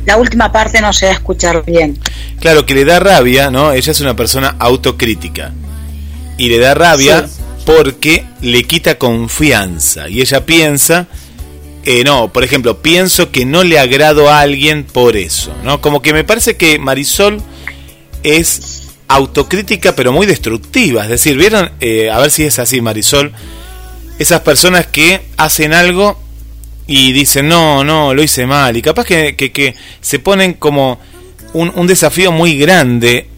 La última parte no se va a escuchar bien. Claro, que le da rabia, ¿no? Ella es una persona autocrítica. Y le da rabia porque le quita confianza. Y ella piensa, eh, no, por ejemplo, pienso que no le agrado a alguien por eso, ¿no? Como que me parece que Marisol es autocrítica pero muy destructiva. Es decir, ¿vieron? Eh, a ver si es así, Marisol. Esas personas que hacen algo y dicen, no, no, lo hice mal. Y capaz que, que, se ponen como un, un, desafío muy grande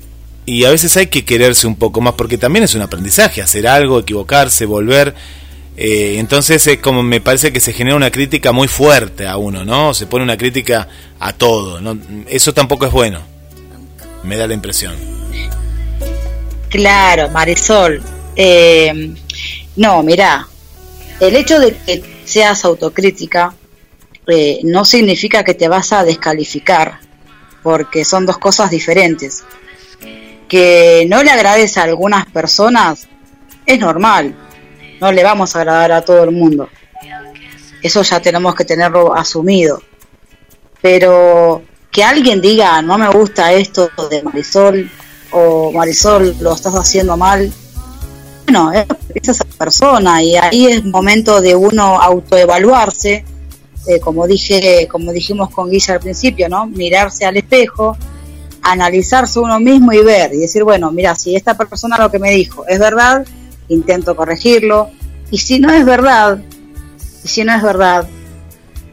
y a veces hay que quererse un poco más porque también es un aprendizaje, hacer algo, equivocarse, volver. Eh, entonces es como me parece que se genera una crítica muy fuerte a uno, ¿no? Se pone una crítica a todo. ¿no? Eso tampoco es bueno. Me da la impresión. Claro, Marisol. Eh, no, mira, el hecho de que seas autocrítica eh, no significa que te vas a descalificar, porque son dos cosas diferentes. Que no le agrades a algunas personas es normal, no le vamos a agradar a todo el mundo. Eso ya tenemos que tenerlo asumido. Pero que alguien diga, no me gusta esto de Marisol, o Marisol, lo estás haciendo mal. Bueno, es esa persona y ahí es momento de uno autoevaluarse, eh, como dije, como dijimos con Guilla al principio, ¿no? Mirarse al espejo, analizarse uno mismo y ver y decir, bueno, mira, si esta persona lo que me dijo es verdad, intento corregirlo y si no es verdad, y si no es verdad,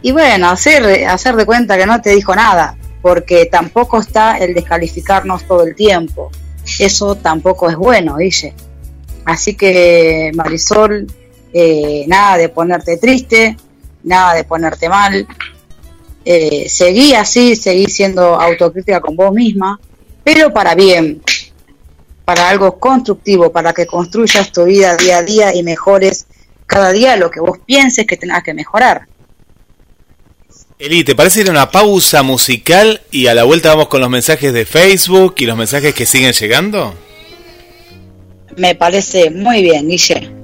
y bueno, hacer hacer de cuenta que no te dijo nada, porque tampoco está el descalificarnos todo el tiempo. Eso tampoco es bueno, dice. Así que Marisol, eh, nada de ponerte triste, nada de ponerte mal. Eh, seguí así, seguí siendo autocrítica con vos misma, pero para bien, para algo constructivo, para que construyas tu vida día a día y mejores cada día lo que vos pienses que tengas que mejorar. Eli, ¿te parece ir a una pausa musical y a la vuelta vamos con los mensajes de Facebook y los mensajes que siguen llegando? Me parece muy bien, Guille.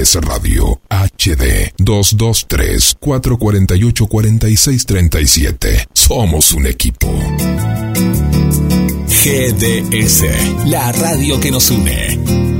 GDS Radio HD 223 448 4637. Somos un equipo. GDS, la radio que nos une.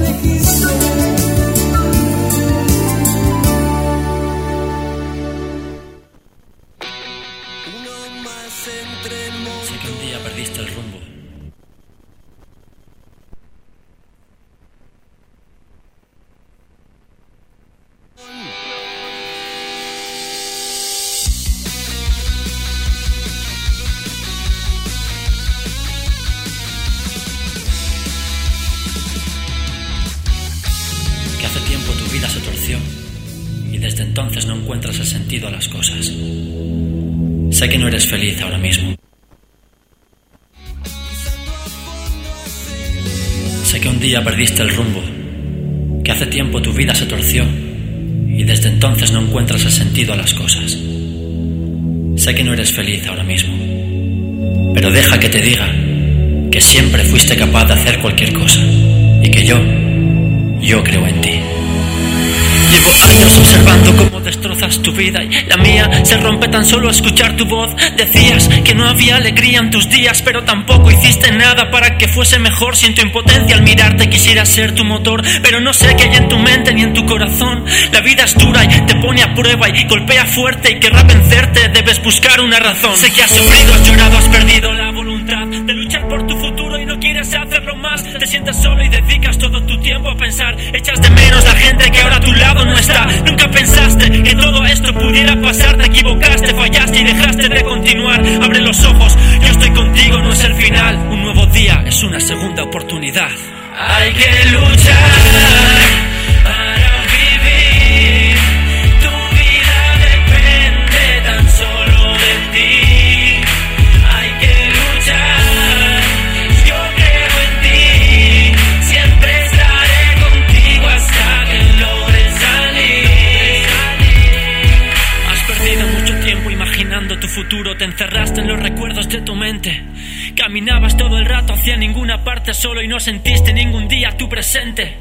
Tan solo escuchar tu voz. Decías que no había alegría en tus días, pero tampoco hiciste nada para que fuese mejor. Si en tu impotencia al mirarte quisiera ser tu motor, pero no sé qué hay en tu mente ni en tu corazón. La vida es dura y te pone a prueba y golpea fuerte y querrá vencerte. Debes buscar una razón. Sé que has sufrido, has llorado, has perdido la voluntad sientes solo y dedicas todo tu tiempo a pensar. Echas de menos la gente que ahora a tu lado no está. Nunca pensaste que todo esto pudiera pasar. Te equivocaste, fallaste y dejaste de continuar. Abre los ojos, yo estoy contigo, no es el final. Un nuevo día es una segunda oportunidad. Hay que luchar Caminabas todo el rato hacia ninguna parte solo y no sentiste ningún día tu presente.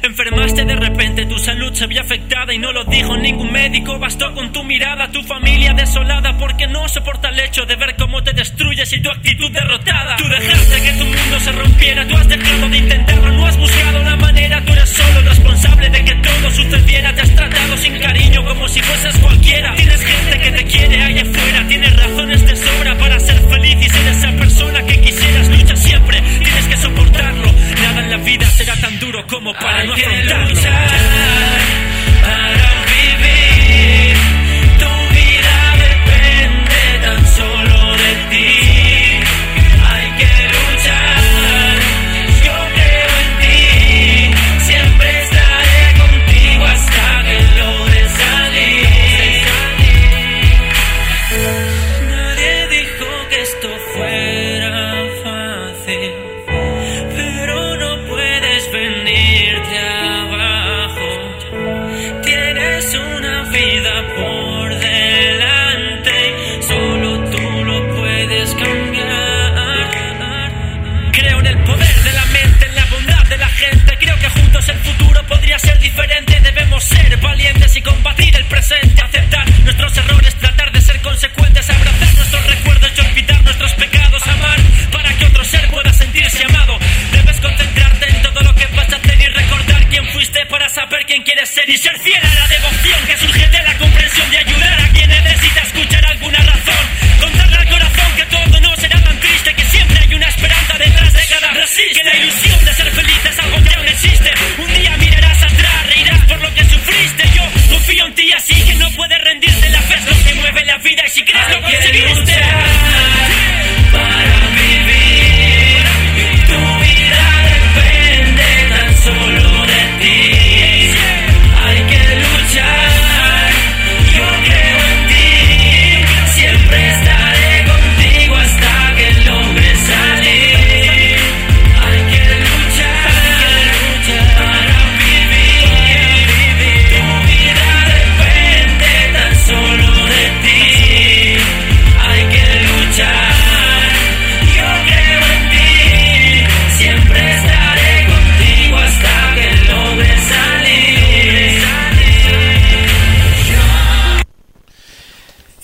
Enfermaste de repente, tu salud se vio afectada y no lo dijo ningún médico. Bastó con tu mirada, tu familia desolada, porque no soporta el hecho de ver cómo te destruyes y tu actitud derrotada. Tú dejaste que tu mundo se rompiera, tú has dejado de intentarlo, no has buscado la manera, tú eres solo el responsable de que todo sucediera. Te has tratado sin cariño como si fueses cualquiera. Tienes gente que te quiere allá como para no afrontarlo. Y ser fiel a la devoción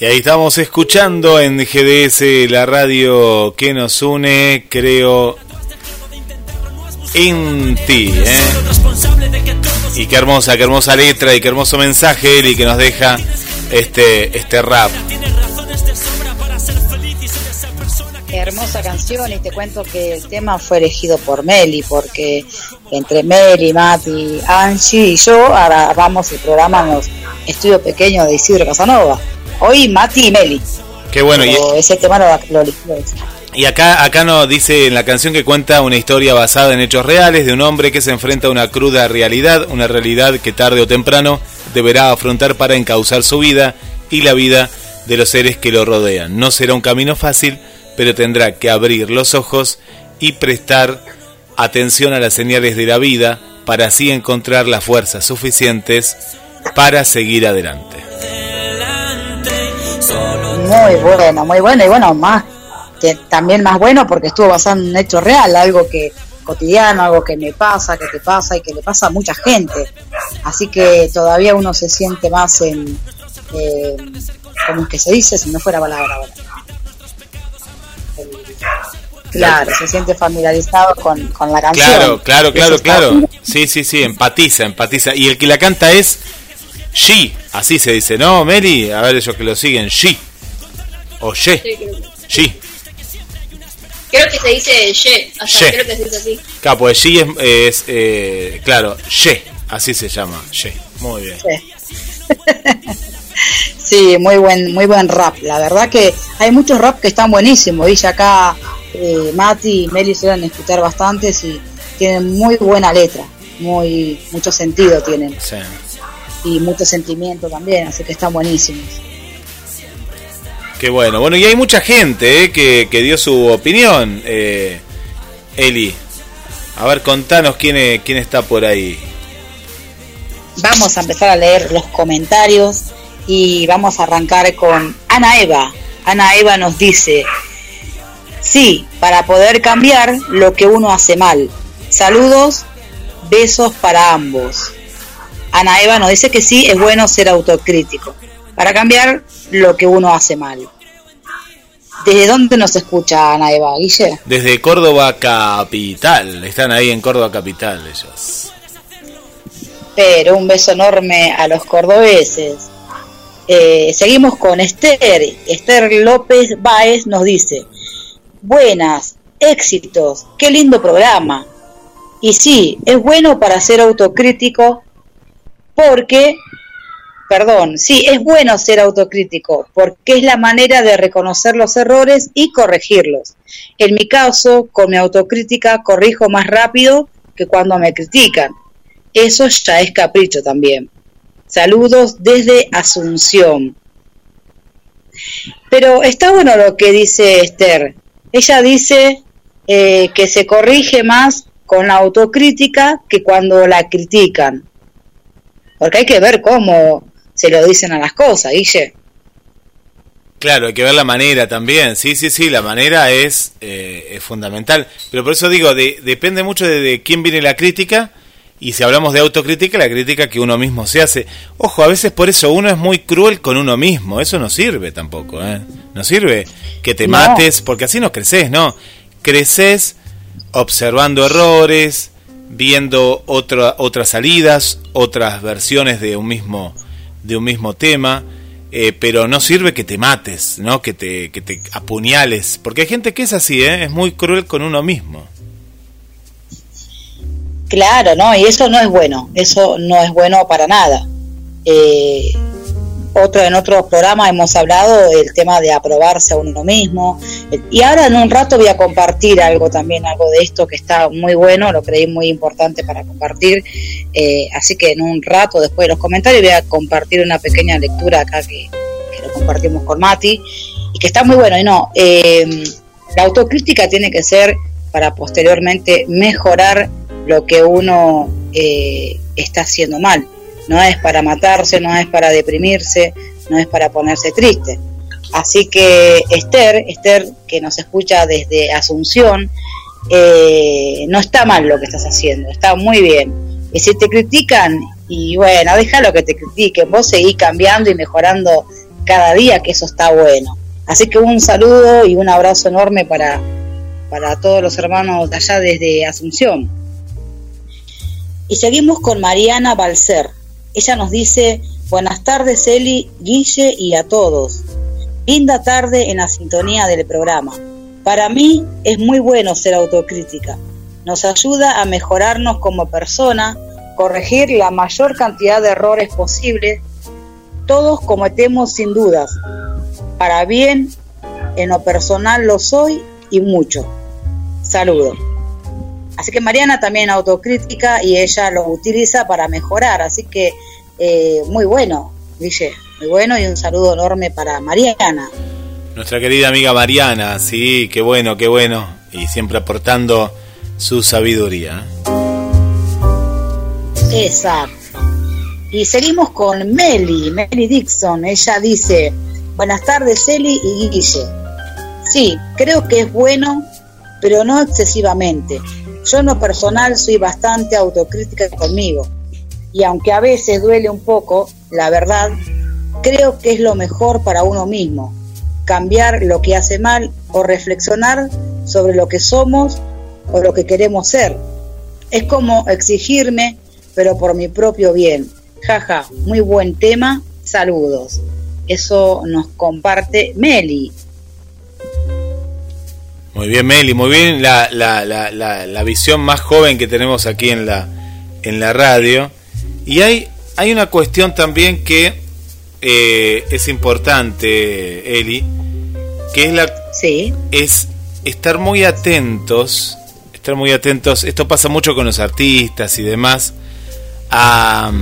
Y ahí estamos escuchando en GDS la radio que nos une, creo, en ti. ¿eh? Y qué hermosa, qué hermosa letra y qué hermoso mensaje, Eli, que nos deja este, este rap. hermosa canción y te cuento que el tema fue elegido por Meli porque entre Meli, Mati, Angie y yo ahora vamos el programa en los estudios pequeños de Isidro Casanova. Hoy Mati y Meli. Qué bueno. y ese tema lo, lo y acá, acá nos dice en la canción que cuenta una historia basada en hechos reales de un hombre que se enfrenta a una cruda realidad, una realidad que tarde o temprano deberá afrontar para encauzar su vida y la vida de los seres que lo rodean. No será un camino fácil, pero tendrá que abrir los ojos y prestar atención a las señales de la vida para así encontrar las fuerzas suficientes para seguir adelante. Muy bueno, muy bueno y bueno, más que también más bueno porque estuvo basado en un hecho real, algo que cotidiano, algo que me pasa, que te pasa y que le pasa a mucha gente. Así que todavía uno se siente más en, eh, como que se dice, si no fuera palabra. Claro, se siente familiarizado con, con la canción. Claro, claro, claro, claro. Sí, sí, sí, empatiza, empatiza. Y el que la canta es She, así se dice, ¿no, Mary? A ver, ellos que lo siguen, She. O She. She. Creo que se dice creo que se dice así. Claro, pues She es, es eh, claro, She, así se llama, She. Muy bien. Sí. muy buen, muy buen rap. La verdad que hay muchos rap que están buenísimos. Dice acá eh, Mati y Meli suelen escuchar bastantes y tienen muy buena letra, muy mucho sentido tienen. Y mucho sentimiento también, así que están buenísimos. Qué bueno. Bueno, y hay mucha gente eh, que, dio su opinión, eh, Eli. A ver, contanos quién, quién está por ahí. Vamos a empezar a leer los comentarios y vamos a arrancar con Ana Eva. Ana Eva nos dice, Sí, para poder cambiar lo que uno hace mal. Saludos, besos para ambos. Ana Eva nos dice que sí, es bueno ser autocrítico, para cambiar lo que uno hace mal. ¿Desde dónde nos escucha Ana Eva, Guille? Desde Córdoba Capital, están ahí en Córdoba Capital ellos. Pero un beso enorme a los cordobeses. Eh, seguimos con Esther. Esther López Báez nos dice, buenas, éxitos, qué lindo programa. Y sí, es bueno para ser autocrítico porque, perdón, sí, es bueno ser autocrítico porque es la manera de reconocer los errores y corregirlos. En mi caso, con mi autocrítica corrijo más rápido que cuando me critican. Eso ya es capricho también. Saludos desde Asunción. Pero está bueno lo que dice Esther. Ella dice eh, que se corrige más con la autocrítica que cuando la critican. Porque hay que ver cómo se lo dicen a las cosas, Guille. Claro, hay que ver la manera también. Sí, sí, sí, la manera es, eh, es fundamental. Pero por eso digo, depende mucho de, quién viene la crítica. Y si hablamos de autocrítica, la crítica que uno mismo se hace. Ojo, a veces por eso uno es muy cruel con uno mismo. Eso no sirve tampoco, ¿eh? No sirve que te mates, porque así no creces, ¿no? Creces observando errores, viendo otra, otras salidas, otras versiones de un mismo, de un mismo tema, eh, pero no sirve que te mates, ¿no? Que te, que te apuñales, porque hay gente que es así, ¿eh? es muy cruel con uno mismo. Claro, ¿no? Y eso no es bueno, eso no es bueno para nada. Eh, otro, en otros programas hemos hablado del tema de aprobarse a uno mismo. Y ahora en un rato voy a compartir algo también, algo de esto que está muy bueno, lo creí muy importante para compartir. Eh, así que en un rato, después de los comentarios, voy a compartir una pequeña lectura acá que, lo compartimos con Mati y que está muy bueno. Y no, eh, la autocrítica tiene que ser para posteriormente mejorar lo que uno eh, está haciendo mal no es para matarse, no es para deprimirse, no es para ponerse triste. Así que Esther, Esther que nos escucha desde Asunción, eh, no está mal lo que estás haciendo, está muy bien. Y si te critican, y bueno, déjalo que te critiquen, vos seguís cambiando y mejorando cada día, que eso está bueno. Así que un saludo y un abrazo enorme para, para todos los hermanos de allá desde Asunción. Y seguimos con Mariana Balcer. Ella nos dice, buenas tardes Eli, Guille y a todos. Linda tarde en la sintonía del programa. Para mí es muy bueno ser autocrítica. Nos ayuda a mejorarnos como persona, corregir la mayor cantidad de errores posibles. Todos cometemos sin dudas. Para bien, en lo personal lo soy y mucho. Saludo. Así que Mariana también autocrítica y ella lo utiliza para mejorar. Así que eh, muy bueno, dice, muy bueno y un saludo enorme para Mariana. Nuestra querida amiga Mariana, sí, qué bueno, qué bueno. Y siempre aportando su sabiduría. Exacto. Y seguimos con Meli, Meli Dixon. Ella dice, buenas tardes Eli y Guille. Sí, creo que es bueno, pero no excesivamente. Yo en lo personal soy bastante autocrítica conmigo. Y aunque a veces duele un poco, la verdad, creo que es lo mejor para uno mismo. Cambiar lo que hace mal o reflexionar sobre lo que somos o lo que queremos ser. Es como exigirme, pero por mi propio bien. Jaja, muy buen tema. Saludos. Eso nos comparte Meli. Muy bien, Meli, muy bien la, la, la, la, visión más joven que tenemos aquí en la, en la radio. Y hay, hay una cuestión también que eh, es importante, Eli, que es la sí. es estar muy atentos, estar muy atentos, esto pasa mucho con los artistas y demás, a,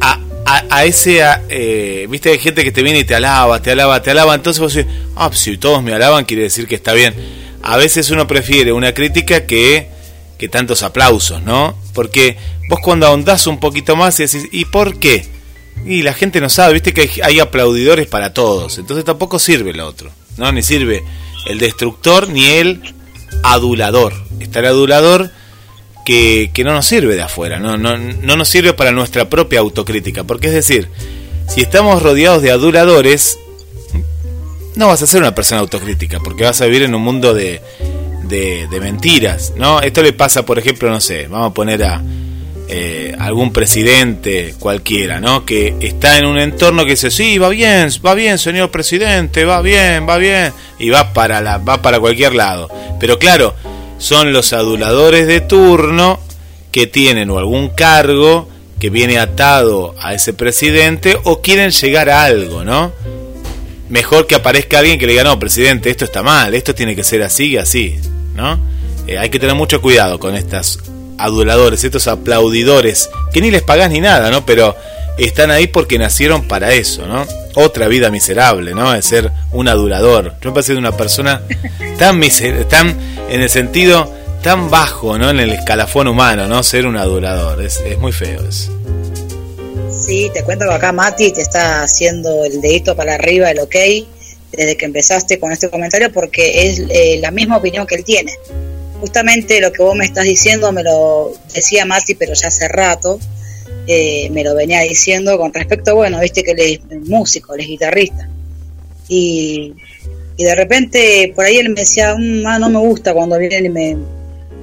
a, a, ese, eh, viste, hay gente que te viene y te alaba, te alaba, te alaba, entonces vos decís, ah, pues si todos me alaban, quiere decir que está bien. A veces uno prefiere una crítica que, que tantos aplausos, ¿no? Porque vos cuando ahondás un poquito más y decís, ¿y por qué? Y la gente no sabe, viste que hay, aplaudidores para todos, entonces tampoco sirve el otro, ¿no? Ni sirve el destructor ni el adulador. Está el adulador que, que no nos sirve de afuera, ¿no? No, no nos sirve para nuestra propia autocrítica, porque es decir, si estamos rodeados de aduladores, no vas a ser una persona autocrítica, porque vas a vivir en un mundo de, de, mentiras, ¿no? Esto le pasa, por ejemplo, no sé, vamos a poner a eh, algún presidente cualquiera, ¿no? Que está en un entorno que dice, sí, va bien, va bien, señor presidente, va bien, va bien, y va para, la, va para cualquier lado. Pero claro, son los aduladores de turno que tienen o algún cargo que viene atado a ese presidente o quieren llegar a algo, ¿no? Mejor que aparezca alguien que le diga, no, presidente, esto está mal, esto tiene que ser así y así, ¿no? Eh, hay que tener mucho cuidado con estas aduladores, estos aplaudidores, que ni les pagás ni nada, ¿no? Pero están ahí porque nacieron para eso, ¿no? Otra vida miserable, ¿no? De ser un adulador. Yo me parece de una persona tan miser tan en el sentido tan bajo, ¿no? En el escalafón humano, ¿no? Ser un adulador. Es, es muy feo eso. Sí, te cuento que acá Mati te está haciendo el dedito para arriba, el ok, desde que empezaste con este comentario, porque es eh, la misma opinión que él tiene justamente lo que vos me estás diciendo me lo decía Mati, pero ya hace rato, eh, me lo venía diciendo con respecto, bueno, viste que él es músico, él es guitarrista. Y, de repente por ahí él me decía, mm, ah, no me gusta cuando vienen y me,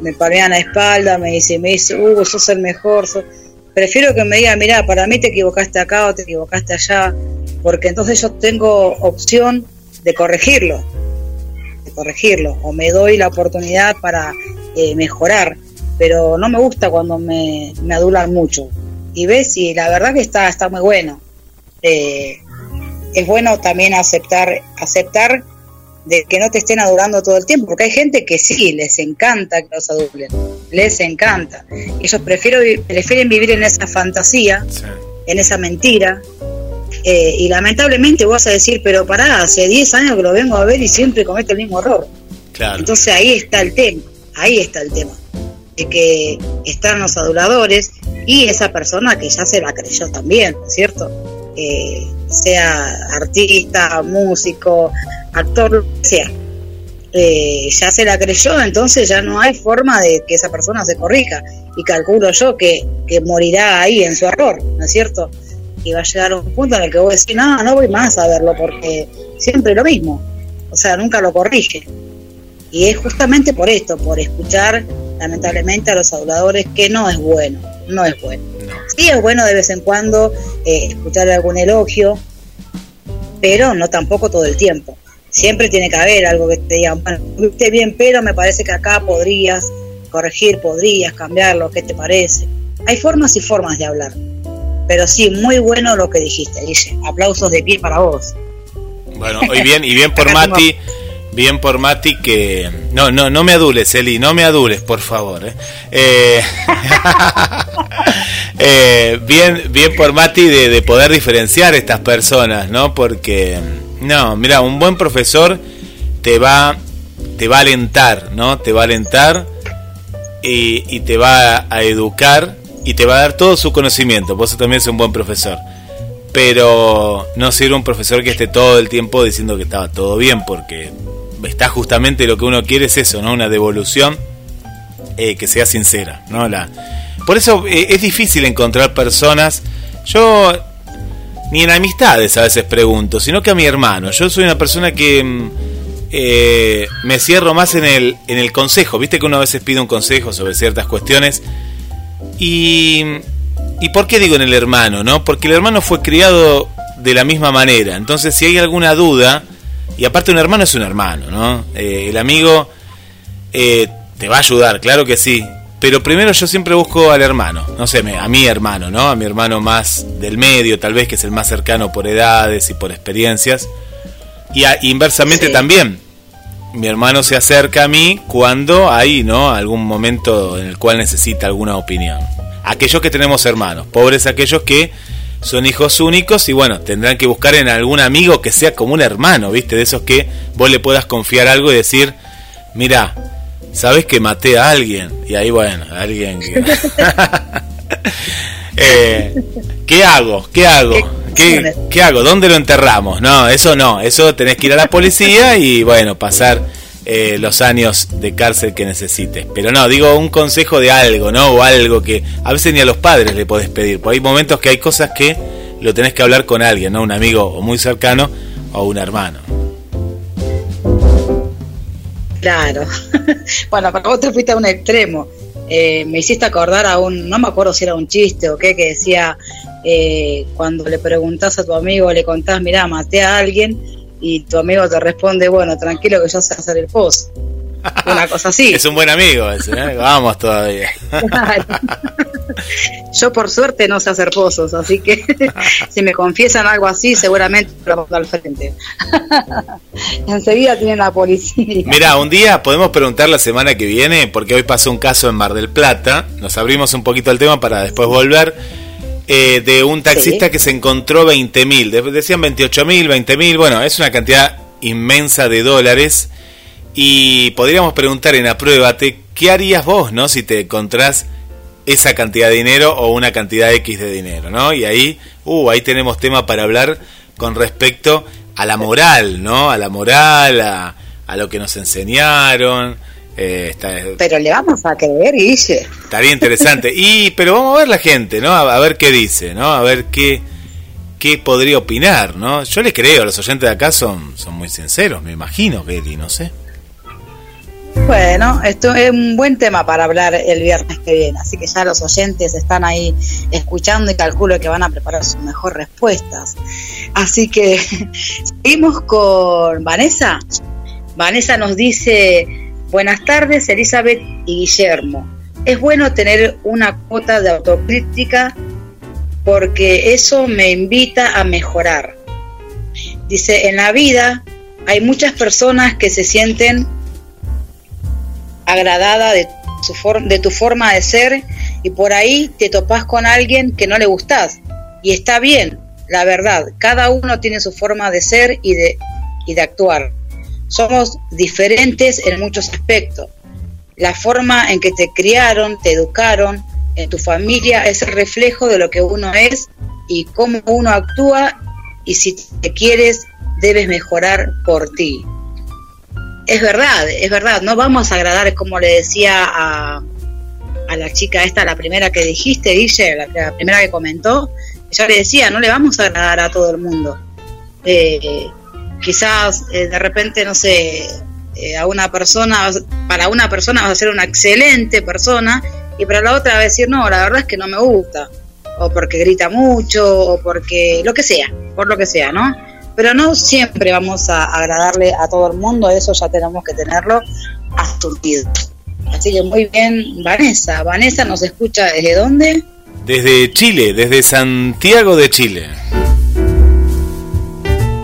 me palmean la espalda, me dice, me dice, Hugo, sos el mejor. Prefiero que me diga, mira, para mí te equivocaste acá o te equivocaste allá, porque entonces yo tengo opción de corregirlo corregirlo o me doy la oportunidad para eh, mejorar, pero no me gusta cuando me, me, adulan mucho. Y ves, y la verdad que está, está muy bueno. Eh, es bueno también aceptar, aceptar de que no te estén adulando todo el tiempo, porque hay gente que sí, les encanta que los adulen, les encanta. Ellos prefieren, prefieren vivir en esa fantasía, en esa mentira, eh, y lamentablemente vas a decir, pero pará, hace 10 años que lo vengo a ver y siempre comete el mismo error. Entonces ahí está el tema, ahí está el tema. De que están los aduladores y esa persona que ya se la creyó también, ¿cierto? Eh, sea artista, músico, actor, lo que sea. Eh, ya se la creyó, entonces ya no hay forma de que esa persona se corrija. Y calculo yo que, que morirá ahí en su error, ¿no es cierto? y va a llegar un punto en el que vos decís, no, no voy más a verlo porque siempre lo mismo. O sea, nunca lo corrige. Y es justamente por esto, por escuchar lamentablemente a los aduladores que no es bueno, no es bueno. Sí es bueno de vez en cuando eh, escuchar algún elogio, pero no tampoco todo el tiempo. Siempre tiene que haber algo que te digan, bueno, viste bien, pero me parece que acá podrías corregir, podrías cambiarlo, ¿qué te parece? Hay formas y formas de hablar. Pero sí, muy bueno lo que dijiste, dice. Aplausos de pie para vos. Bueno, y bien, y bien por Mati, bien por Mati que... No, no, no me adules, Eli, no me adules, por favor. ¿eh? Eh, eh, bien, bien por Mati de, de poder diferenciar estas personas, ¿no? Porque, no, mira, un buen profesor te va, te va a alentar, ¿no? Te va a alentar y, y te va a educar y te va a dar todo su conocimiento. Vos también es un buen profesor. Pero no ser un profesor que esté todo el tiempo diciendo que estaba todo bien, porque está justamente lo que uno quiere es eso, ¿no? Una devolución eh, que sea sincera, ¿no? La, por eso eh, es difícil encontrar personas. Yo ni en amistades a veces pregunto, sino que a mi hermano. Yo soy una persona que mm, eh, me cierro más en el, en el consejo. Viste que uno a veces pide un consejo sobre ciertas cuestiones. Y, ¿Y por qué digo en el hermano? no Porque el hermano fue criado de la misma manera. Entonces, si hay alguna duda, y aparte un hermano es un hermano, ¿no? Eh, el amigo eh, te va a ayudar, claro que sí. Pero primero yo siempre busco al hermano, no sé, a mi hermano, ¿no? A mi hermano más del medio, tal vez que es el más cercano por edades y por experiencias. Y inversamente Sí. también, mi hermano se acerca a mí cuando hay, ¿no? Algún momento en el cual necesita alguna opinión. Aquellos que tenemos hermanos, pobres aquellos que son hijos únicos y bueno, tendrán que buscar en algún amigo que sea como un hermano, ¿viste? De esos que vos le puedas confiar algo y decir, mira, ¿sabes que maté a alguien? Y ahí, bueno, alguien que... Eh, ¿Qué hago? ¿Qué hago? ¿Qué, qué hago? ¿Dónde lo enterramos? No, eso no, eso tenés que ir a la policía y bueno, pasar eh, los años de cárcel que necesites. Pero no, digo un consejo de algo, ¿no? O algo que a veces ni a los padres le podés pedir, porque hay momentos que hay cosas que lo tenés que hablar con alguien, ¿no? Un amigo o muy cercano o un hermano. Claro. bueno, para vos te fuiste a un extremo. Eh, me hiciste acordar a un, no me acuerdo si era un chiste o qué, que decía, eh, cuando le preguntás a tu amigo, le contás, mirá, maté a alguien, y tu amigo te responde, bueno, tranquilo que yo sé hacer el pozo. Una cosa así. Es un buen amigo ese, ¿eh? Vamos todavía. Yo por suerte no sé hacer pozos, así que si me confiesan algo así, seguramente lo pongo al frente. Enseguida tienen la policía. Mira, un día podemos preguntar la semana que viene, porque hoy pasó un caso en Mar del Plata, nos abrimos un poquito el tema para después volver, eh, de un taxista Sí. que se encontró 20 mil, decían 28 mil, 20 mil, bueno, es una cantidad inmensa de dólares y podríamos preguntar en Apruébate, ¿qué harías vos, no? Si te encontrás esa cantidad de dinero o una cantidad X de dinero, ¿no? Y ahí, uh, ahí tenemos tema para hablar con respecto a la moral, ¿no? A la moral, a, a lo que nos enseñaron. Eh, está- Pero le vamos a creer, Guille. estaría interesante. Y, pero vamos a ver la gente, ¿no? A, a ver qué dice, ¿no? A ver qué, qué podría opinar, ¿no? Yo les creo, los oyentes de acá son, son muy sinceros, me imagino, Betty, no sé. Bueno, esto es un buen tema para hablar el viernes que viene, así que ya los oyentes están ahí escuchando y calculo que van a preparar sus mejores respuestas. Así que seguimos con Vanessa. Vanessa nos dice, buenas tardes Elizabeth y Guillermo. Es bueno tener una cuota de autocrítica porque eso me invita a mejorar. Dice, en la vida hay muchas personas que se sienten agradada de, su de tu forma de ser y por ahí te topás con alguien que no le gustás. Y está bien, la verdad, cada uno tiene su forma de ser y de, y de actuar. Somos diferentes en muchos aspectos. La forma en que te criaron, te educaron, en tu familia es el reflejo de lo que uno es y cómo uno actúa y si te quieres debes mejorar por ti es verdad, es verdad, no vamos a agradar, como le decía a, a la chica esta, la primera que dijiste, Guille, la, primera que comentó, ya le decía, no le vamos a agradar a todo el mundo. Eh, quizás eh, de repente, no sé, eh, a una persona, para una persona vas a ser una excelente persona y para la otra va a decir, no, la verdad es que no me gusta, o porque grita mucho, o porque lo que sea, por lo que sea, ¿no? Pero no siempre vamos a agradarle a todo el mundo, eso ya tenemos que tenerlo asumido. Así que muy bien, Vanessa. Vanessa nos escucha desde dónde? Desde Chile, desde Santiago de Chile.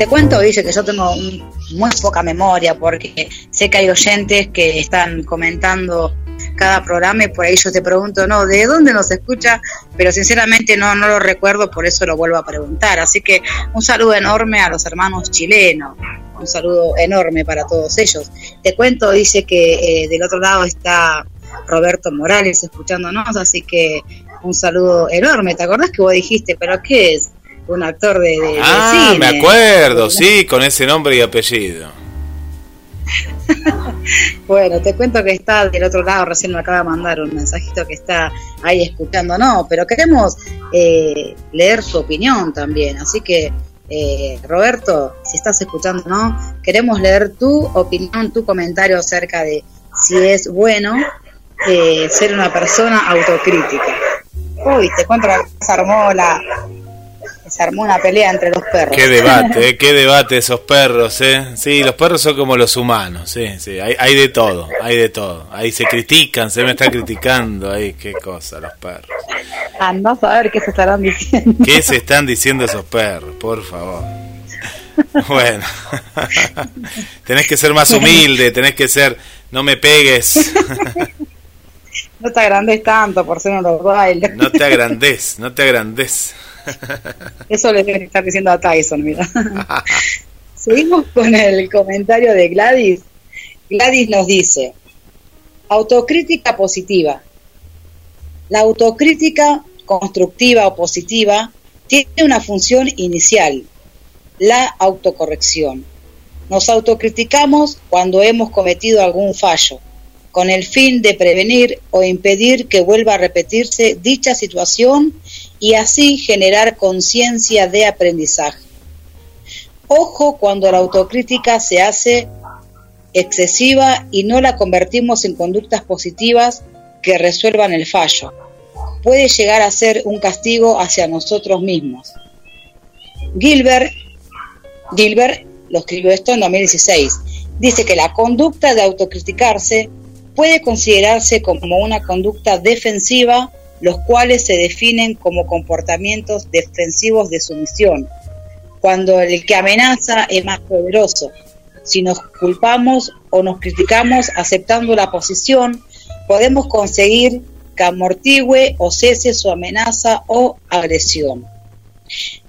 Te cuento, dice que yo tengo muy poca memoria porque sé que hay oyentes que están comentando cada programa y por ahí yo te pregunto, no, ¿de dónde nos escucha? Pero sinceramente no, no lo recuerdo, por eso lo vuelvo a preguntar. Así que un saludo enorme a los hermanos chilenos, un saludo enorme para todos ellos. Te cuento, dice que eh, del otro lado está Roberto Morales escuchándonos, así que un saludo enorme. ¿Te acordás que vos dijiste, pero qué es? Un actor de, de- de Ah, cine. me acuerdo, sí, con ese nombre y apellido. Bueno, te cuento que está del otro lado, recién me acaba de mandar un mensajito que está ahí escuchando, no, pero queremos eh, leer su opinión también, así que eh, Roberto, si estás escuchando, no, queremos leer tu opinión, tu comentario acerca de si es bueno eh, ser una persona autocrítica. Uy, te cuento que se armó la, se armó una pelea entre los perros. Qué debate, eh, qué debate esos perros, ¿eh? Sí, los perros son como los humanos, sí, sí, hay, hay de todo, hay de todo. Ahí se critican, se me están criticando, ahí, qué cosa, los perros. Andás a ver qué se estarán diciendo. ¿Qué se están diciendo esos perros? Por favor. Bueno, tenés que ser más humilde, tenés que ser, no me pegues, No te agrandes tanto por ser un Rottweiler. no te agrandes, no te agrandes. Eso le deben estar diciendo a Tyson, mira. Seguimos con el comentario de Gladys. Gladys nos dice, autocrítica positiva. La autocrítica constructiva o positiva tiene una función inicial, la autocorrección. Nos autocriticamos cuando hemos cometido algún fallo, con el fin de prevenir o impedir que vuelva a repetirse dicha situación y así generar conciencia de aprendizaje. Ojo cuando la autocrítica se hace excesiva y no la convertimos en conductas positivas que resuelvan el fallo. Puede llegar a ser un castigo hacia nosotros mismos. Gilbert, Gilbert lo escribió esto en 2016. Dice que la conducta de autocriticarse puede considerarse como una conducta defensiva, los cuales se definen como comportamientos defensivos de sumisión, cuando el que amenaza es más poderoso. Si nos culpamos o nos criticamos aceptando la posición, podemos conseguir que amortigüe o cese su amenaza o agresión.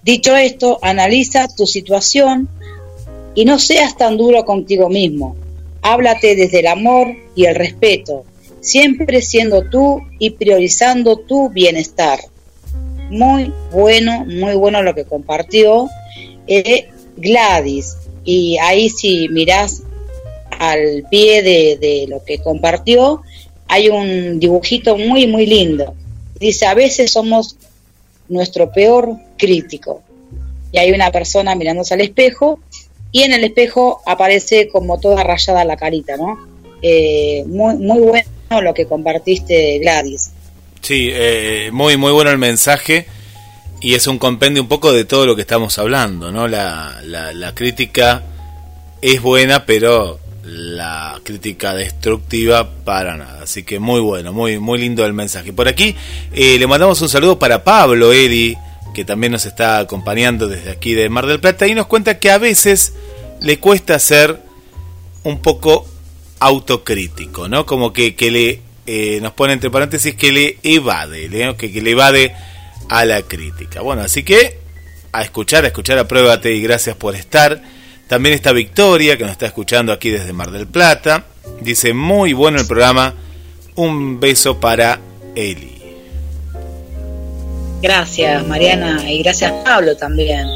Dicho esto, analiza tu situación y no seas tan duro contigo mismo. Háblate desde el amor y el respeto, siempre siendo tú y priorizando tu bienestar. Muy bueno, muy bueno lo que compartió eh, Gladys. Y ahí si mirás al pie de, lo que compartió, hay un dibujito muy, muy lindo. Dice, a veces somos nuestro peor crítico. Y hay una persona mirándose al espejo y en el espejo aparece como toda rayada la carita, ¿no? Eh, muy, muy bueno lo que compartiste, Gladys. Sí, eh, muy, muy bueno el mensaje y es un compendio un poco de todo lo que estamos hablando, ¿no? La, la, crítica es buena, pero la crítica destructiva para nada. Así que muy bueno, muy, muy lindo el mensaje. Por aquí eh, le mandamos un saludo para Pablo Eri, que también nos está acompañando desde aquí de Mar del Plata y nos cuenta que a veces le cuesta ser un poco autocrítico, ¿no? Como que, que le eh, nos pone entre paréntesis que le evade, que, que le evade a la crítica. Bueno, así que a escuchar, a escuchar, apruébate y gracias por estar. También está Victoria, que nos está escuchando aquí desde Mar del Plata. Dice, muy bueno el programa. Un beso para Eli. Gracias, Mariana, y gracias, Pablo, también.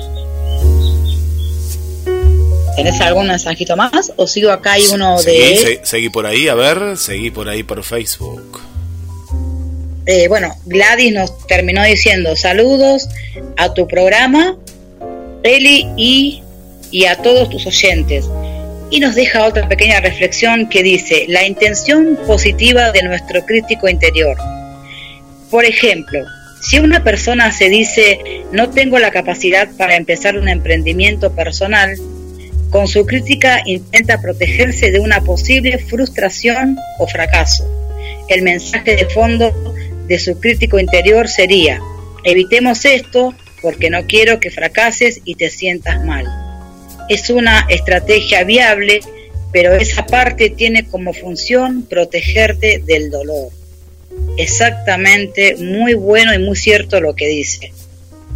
¿Tenés algún mensajito más? ¿O sigo acá? Hay uno Seguí, de... se- seguí por ahí, a ver, seguí por ahí por Facebook. eh, bueno, Gladys nos terminó diciendo saludos a tu programa, Eli, y, y a todos tus oyentes. Y nos deja otra pequeña reflexión que dice, la intención positiva de nuestro crítico interior. Por ejemplo, si una persona se dice no tengo la capacidad para empezar un emprendimiento personal, con su crítica intenta protegerse de una posible frustración o fracaso. El mensaje de fondo de su crítico interior sería, evitemos esto porque no quiero que fracases y te sientas mal. Es una estrategia viable, pero esa parte tiene como función protegerte del dolor. Exactamente, muy bueno y muy cierto lo que dice.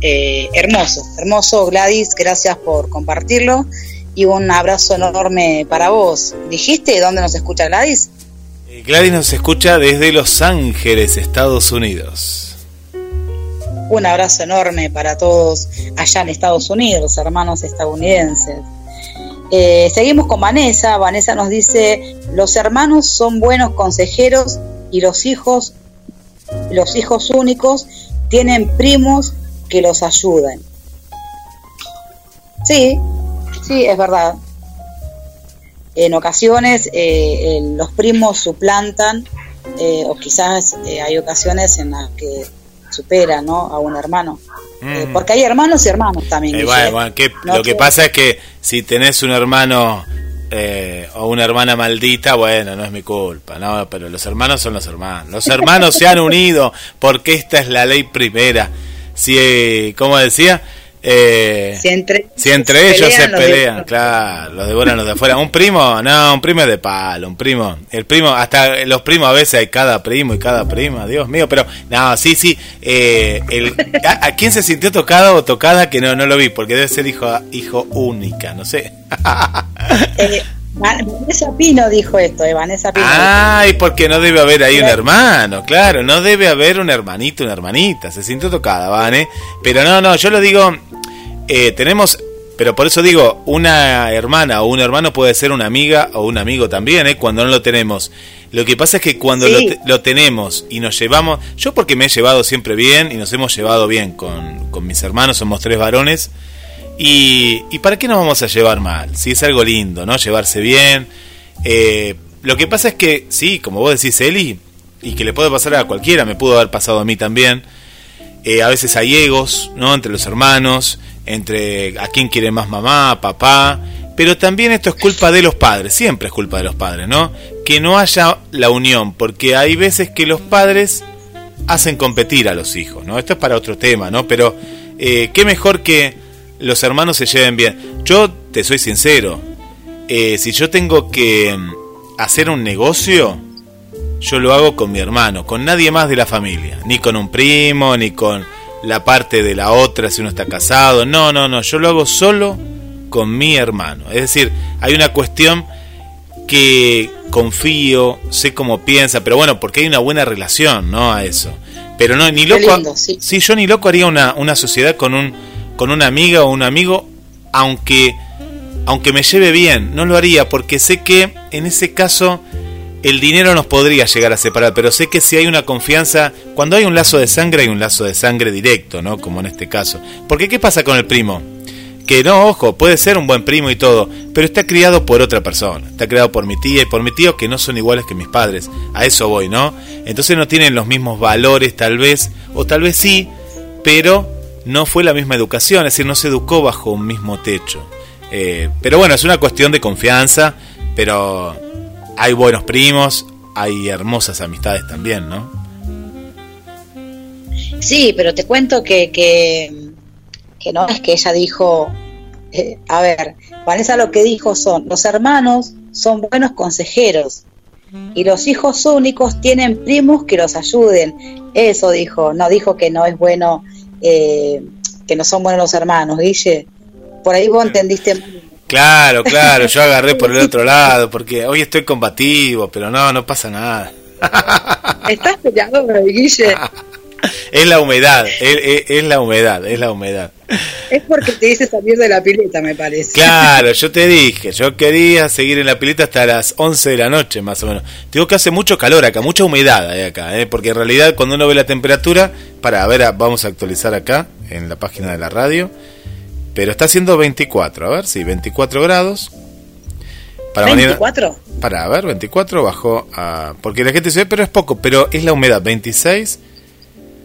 Eh, hermoso, hermoso Gladys, gracias por compartirlo y un abrazo enorme para vos. ¿Dijiste dónde nos escucha Gladys? Eh, Gladys nos escucha desde Los Ángeles, Estados Unidos. Un abrazo enorme para todos allá en Estados Unidos, hermanos estadounidenses. Eh, seguimos con Vanessa. Vanessa nos dice, los hermanos son buenos consejeros y los hijos, los hijos únicos tienen primos que los ayuden. Sí, Sí, es verdad. En ocasiones eh, los primos suplantan eh, o quizás eh, hay ocasiones en las que superan ¿no? a un hermano. Mm. porque hay hermanos y hermanos también. Eh, bueno, bueno, que- No lo que pasa es que si tenés un hermano eh, o una hermana maldita, bueno, no es mi culpa, no, pero los hermanos son los hermanos. Los hermanos se han unido porque esta es la ley primera. Si, eh, ¿cómo decía? Eh, Si entre, si entre ellos se los de- pelean, claro, los devoran los de afuera. Un primo, no, un primo es de palo, un primo. El primo, hasta los primos a veces hay cada primo y cada prima, Dios mío, pero no, sí, sí. Eh, el, a, a quién se sintió tocado o tocada que no, no lo vi? Porque debe ser hijo, hijo única, no sé. Eh, Van- Vanessa Pino dijo esto, eh, Vanessa Pino. Ay, porque no debe haber ahí un hermano, claro, no debe haber un hermanito, una hermanita, se sintió tocada, ¿vale? Pero no, no, yo lo digo, eh, tenemos, pero por eso digo, una hermana o un hermano puede ser una amiga o un amigo también, ¿eh? Cuando no lo tenemos. Lo que pasa es que cuando Sí. lo, te- lo tenemos y nos llevamos, yo porque me he llevado siempre bien y nos hemos llevado bien con, con mis hermanos, somos tres varones, y, ¿y para qué nos vamos a llevar mal? Si es algo lindo, ¿no? Llevarse bien. Eh, lo que pasa es que, sí, como vos decís, Eli, y que le puede pasar a cualquiera, me pudo haber pasado a mí también. eh, a veces hay egos, ¿no? Entre los hermanos, entre a quién quiere más mamá, papá. Pero también esto es culpa de los padres, siempre es culpa de los padres, ¿no? Que no haya la unión, porque hay veces que los padres hacen competir a los hijos, ¿no? Esto es para otro tema, ¿no? Pero eh, qué mejor que los hermanos se lleven bien. Yo te soy sincero, eh, si yo tengo que mm, hacer un negocio, yo lo hago con mi hermano, con nadie más de la familia, ni con un primo, ni con la parte de la otra si uno está casado, no, no, no, yo lo hago solo con mi hermano. Es decir, hay una cuestión que confío, sé cómo piensa, pero bueno, porque hay una buena relación, ¿no? A eso. Pero no, ni loco. lindo, sí. yo ni loco haría una, una sociedad con un con una amiga o un amigo, aunque aunque me lleve bien, no lo haría porque sé que en ese caso el dinero nos podría llegar a separar, pero sé que si hay una confianza, cuando hay un lazo de sangre hay un lazo de sangre directo, ¿no? Como en este caso. Porque ¿qué pasa con el primo? Que no, ojo, puede ser un buen primo y todo, pero está criado por otra persona. Está criado por mi tía y por mi tío que no son iguales que mis padres. A eso voy, ¿no? Entonces no tienen los mismos valores tal vez, o tal vez sí, pero no fue la misma educación, es decir, no se educó bajo un mismo techo. Eh, pero bueno, es una cuestión de confianza, pero hay buenos primos, hay hermosas amistades también, ¿no? Sí, pero te cuento que, que, que no es que ella dijo, eh, a ver, Vanessa lo que dijo son, los hermanos son buenos consejeros y los hijos únicos tienen primos que los ayuden. Eso dijo, no dijo que no es bueno, eh, que no son buenos los hermanos, Guille. Por ahí vos entendiste. Claro, claro, yo agarré por el otro lado, porque hoy estoy combativo, pero no, no pasa nada. Estás peleado, Guille. Es la humedad, es, es- es la humedad, es la humedad. Es porque te dice salir de la pileta, me parece. Claro, yo te dije, yo quería seguir en la pileta hasta las 11 de la noche, más o menos. Digo que hace mucho calor acá, mucha humedad hay acá, ¿eh? porque en realidad cuando uno ve la temperatura, para ver, vamos a actualizar acá en la página de la radio, pero está haciendo 24, a ver, sí, 24 grados. Para ¿24? para ver, 24 bajó a... Porque la gente se ve, pero es poco, pero es la humedad, 26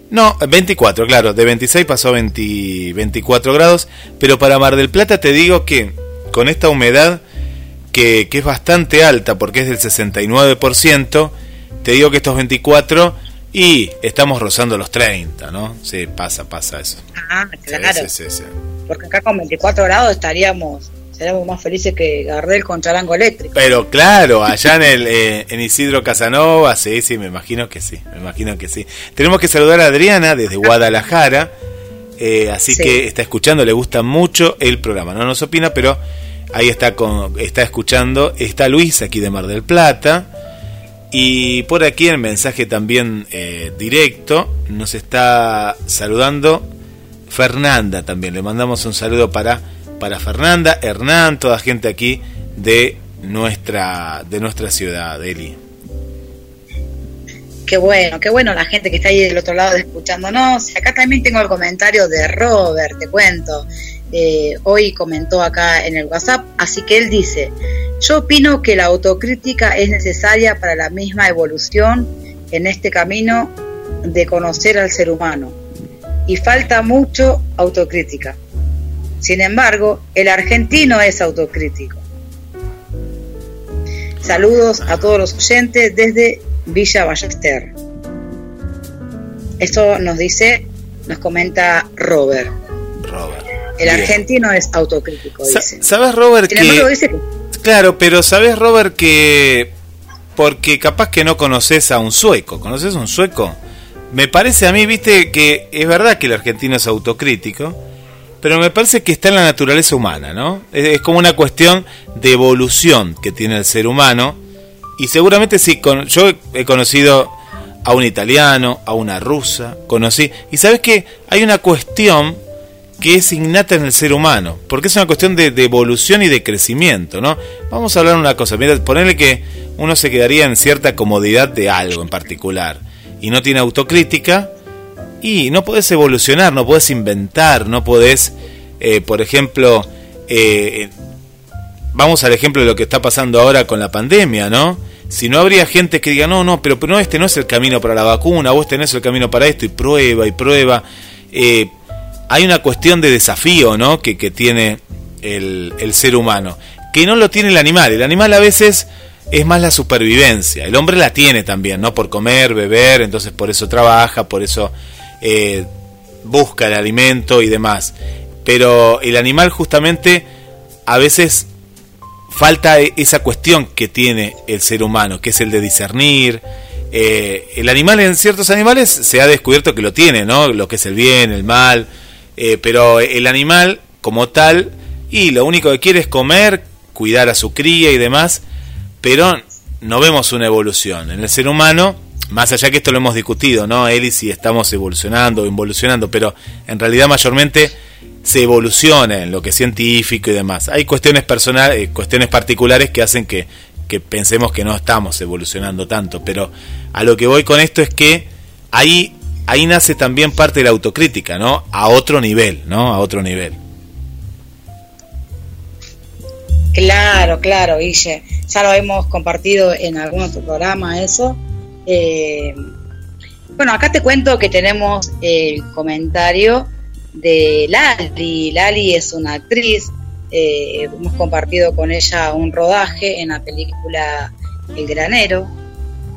no, 24, claro, de 26 pasó a 24 grados, pero para Mar del Plata te digo que con esta humedad que, que es bastante alta porque es del 69%, te digo que estos 24 y estamos rozando los 30, ¿no? Sí, pasa, pasa eso. Ah, claro. porque acá con 24 grados estaríamos seremos más felices que Gardel con charango eléctrico. Pero claro, allá en el eh, en Isidro Casanova, sí, sí, me imagino que sí, me imagino que sí. Tenemos que saludar a Adriana desde Guadalajara, eh, así que está escuchando, le gusta mucho el programa. No nos opina, pero ahí está con, está escuchando. Está Luis aquí de Mar del Plata. Y por aquí el mensaje también eh, directo nos está saludando Fernanda también. Le mandamos un saludo para para Fernanda, Hernán, toda gente aquí de nuestra, de nuestra ciudad, Eli. Qué bueno, qué bueno la gente que está ahí del otro lado escuchándonos. Acá también tengo el comentario de Robert, te cuento. Eh, hoy comentó acá en el WhatsApp, así que él dice, yo opino que la autocrítica es necesaria para la misma evolución en este camino de conocer al ser humano. Y falta mucho autocrítica. Sin embargo, el argentino es autocrítico. Saludos a todos los oyentes desde Villa Ballester. Esto nos dice, nos comenta Robert. Robert. El argentino es autocrítico, dice. ¿Sabes, Robert, que... Claro, pero ¿sabes, Robert, que... Porque capaz que no conoces a un sueco. ¿Conoces a un sueco? Me parece a mí, viste, que es verdad que el argentino es autocrítico, pero me parece que está en la naturaleza humana, ¿no? Es, como una cuestión de evolución que tiene el ser humano. Y seguramente sí, con, yo he conocido a un italiano, a una rusa, conocí. Y sabes que hay una cuestión que es innata en el ser humano, porque es una cuestión de, evolución y de crecimiento, ¿no? Vamos a hablar de una cosa, mira, ponerle que uno se quedaría en cierta comodidad de algo en particular y no tiene autocrítica, y no podés evolucionar, no podés inventar, no podés, eh, por ejemplo, eh, vamos al ejemplo de lo que está pasando ahora con la pandemia, ¿no? Si no habría gente que diga, no, no, pero, no, este no es el camino para la vacuna, vos tenés el camino para esto, y prueba y prueba. Eh, hay una cuestión de desafío, ¿no? Que, que tiene el, el ser humano, que no lo tiene el animal. El animal a veces es más la supervivencia. El hombre la tiene también, ¿no? Por comer, beber, entonces por eso trabaja, por eso eh, busca el alimento y demás. Pero el animal justamente a veces falta e-, esa cuestión que tiene el ser humano, que es el de discernir. Eh, el animal en ciertos animales se ha descubierto que lo tiene, ¿no? Lo que es el bien, el mal. Eh, pero el animal como tal, y lo único que quiere es comer, cuidar a su cría y demás, pero no vemos una evolución. En el ser humano más allá que esto lo hemos discutido, ¿no? Eli, si estamos evolucionando o involucionando, pero en realidad mayormente se evoluciona en lo que es científico y demás. Hay cuestiones personales, eh, cuestiones particulares que hacen que, que pensemos que no estamos evolucionando tanto, pero a lo que voy con esto es que ahí, ahí nace también parte de la autocrítica, ¿no? A otro nivel, ¿no? A otro nivel. Claro, claro, Guille. Ya lo hemos compartido en algún otro programa eso eh, bueno, acá te cuento que tenemos el comentario de Lali. Lali es una actriz, eh, hemos compartido con ella un rodaje en la película El Granero,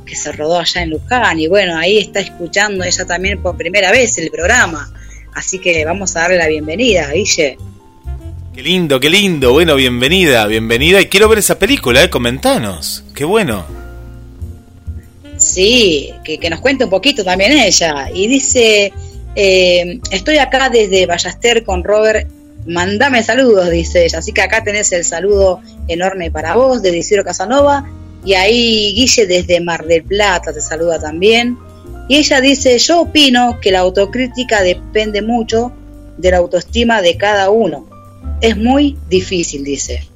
que se rodó allá en Luján, y bueno, ahí está escuchando ella también por primera vez el programa, así que vamos a darle la bienvenida, Guille. Qué lindo, qué lindo, bueno, bienvenida, bienvenida, y quiero ver esa película, eh, comentanos, qué bueno. Sí, que, nos cuente un poquito también ella. Y dice, eh, estoy acá desde Ballaster con Robert, mandame saludos, dice ella. Así que acá tenés el saludo enorme para vos, de Isidro Casanova. Y ahí Guille desde Mar del Plata te saluda también. Y ella dice, yo opino que la autocrítica depende mucho de la autoestima de cada uno. Es muy difícil, dice.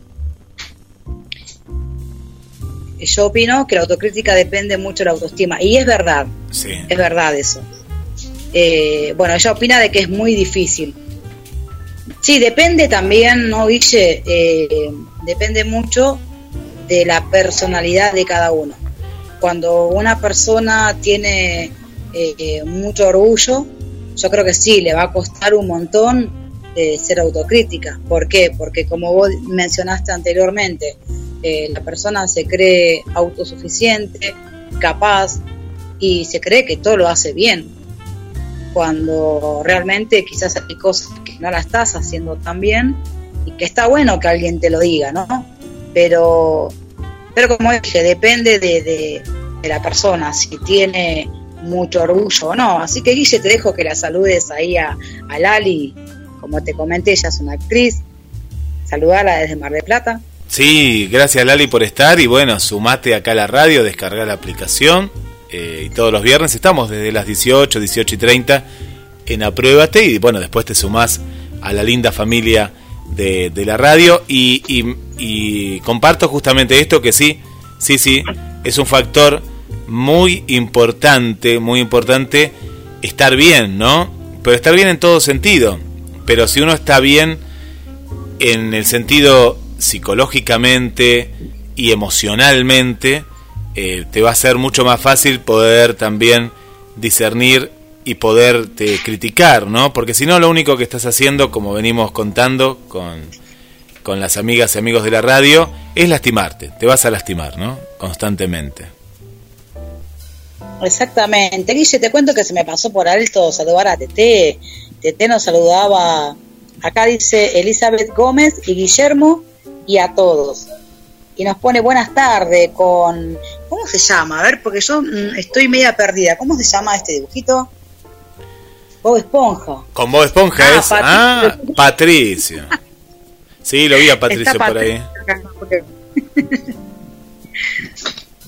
Yo opino que la autocrítica depende mucho de la autoestima. Y es verdad, Sí. es verdad eso. Eh, bueno, ella opina de que es muy difícil. Sí, depende también, ¿no, Guille? Eh, depende mucho de la personalidad de cada uno. Cuando una persona tiene eh, mucho orgullo, yo creo que sí, le va a costar un montón eh, ser autocrítica. ¿Por qué? Porque como vos mencionaste anteriormente, eh, la persona se cree autosuficiente, capaz y se cree que todo lo hace bien. Cuando realmente quizás hay cosas que no la estás haciendo tan bien y que está bueno que alguien te lo diga, ¿no? Pero, pero como dije, depende de, de- la persona, si tiene mucho orgullo o no. Así que Guille, te dejo que la saludes ahí a, a Lali, como te comenté, ella es una actriz. Saludarla desde Mar del Plata. Sí, gracias Lali por estar. Y bueno, sumate acá a la radio, descargar la aplicación eh, y todos los viernes estamos desde las 18, 18 y 30 en Apruébate y bueno, después te sumás a la linda familia de, la radio. Y comparto justamente esto que sí, sí, sí, es un factor muy importante, muy importante estar bien, ¿no? Pero estar bien en todo sentido, pero si uno está bien en el sentido psicológicamente y emocionalmente, eh, te va a ser mucho más fácil poder también discernir y poderte criticar, ¿no? Porque si no, lo único que estás haciendo, como venimos contando con, con las amigas y amigos de la radio, es lastimarte. Te vas a lastimar, ¿no? Constantemente. Exactamente. Guille, te cuento que se me pasó por alto saludar a Tete. Tete nos saludaba, acá dice Elizabeth Gómez y Guillermo y a todos. Y nos pone buenas tardes con... ¿Cómo se llama? A ver, porque yo mm, estoy media perdida. ¿Cómo se llama este dibujito? Bob Esponja. Con Bob Esponja Ah, es... Ah, Patricio. Sí, lo vi a Patricio Está por ahí. porque-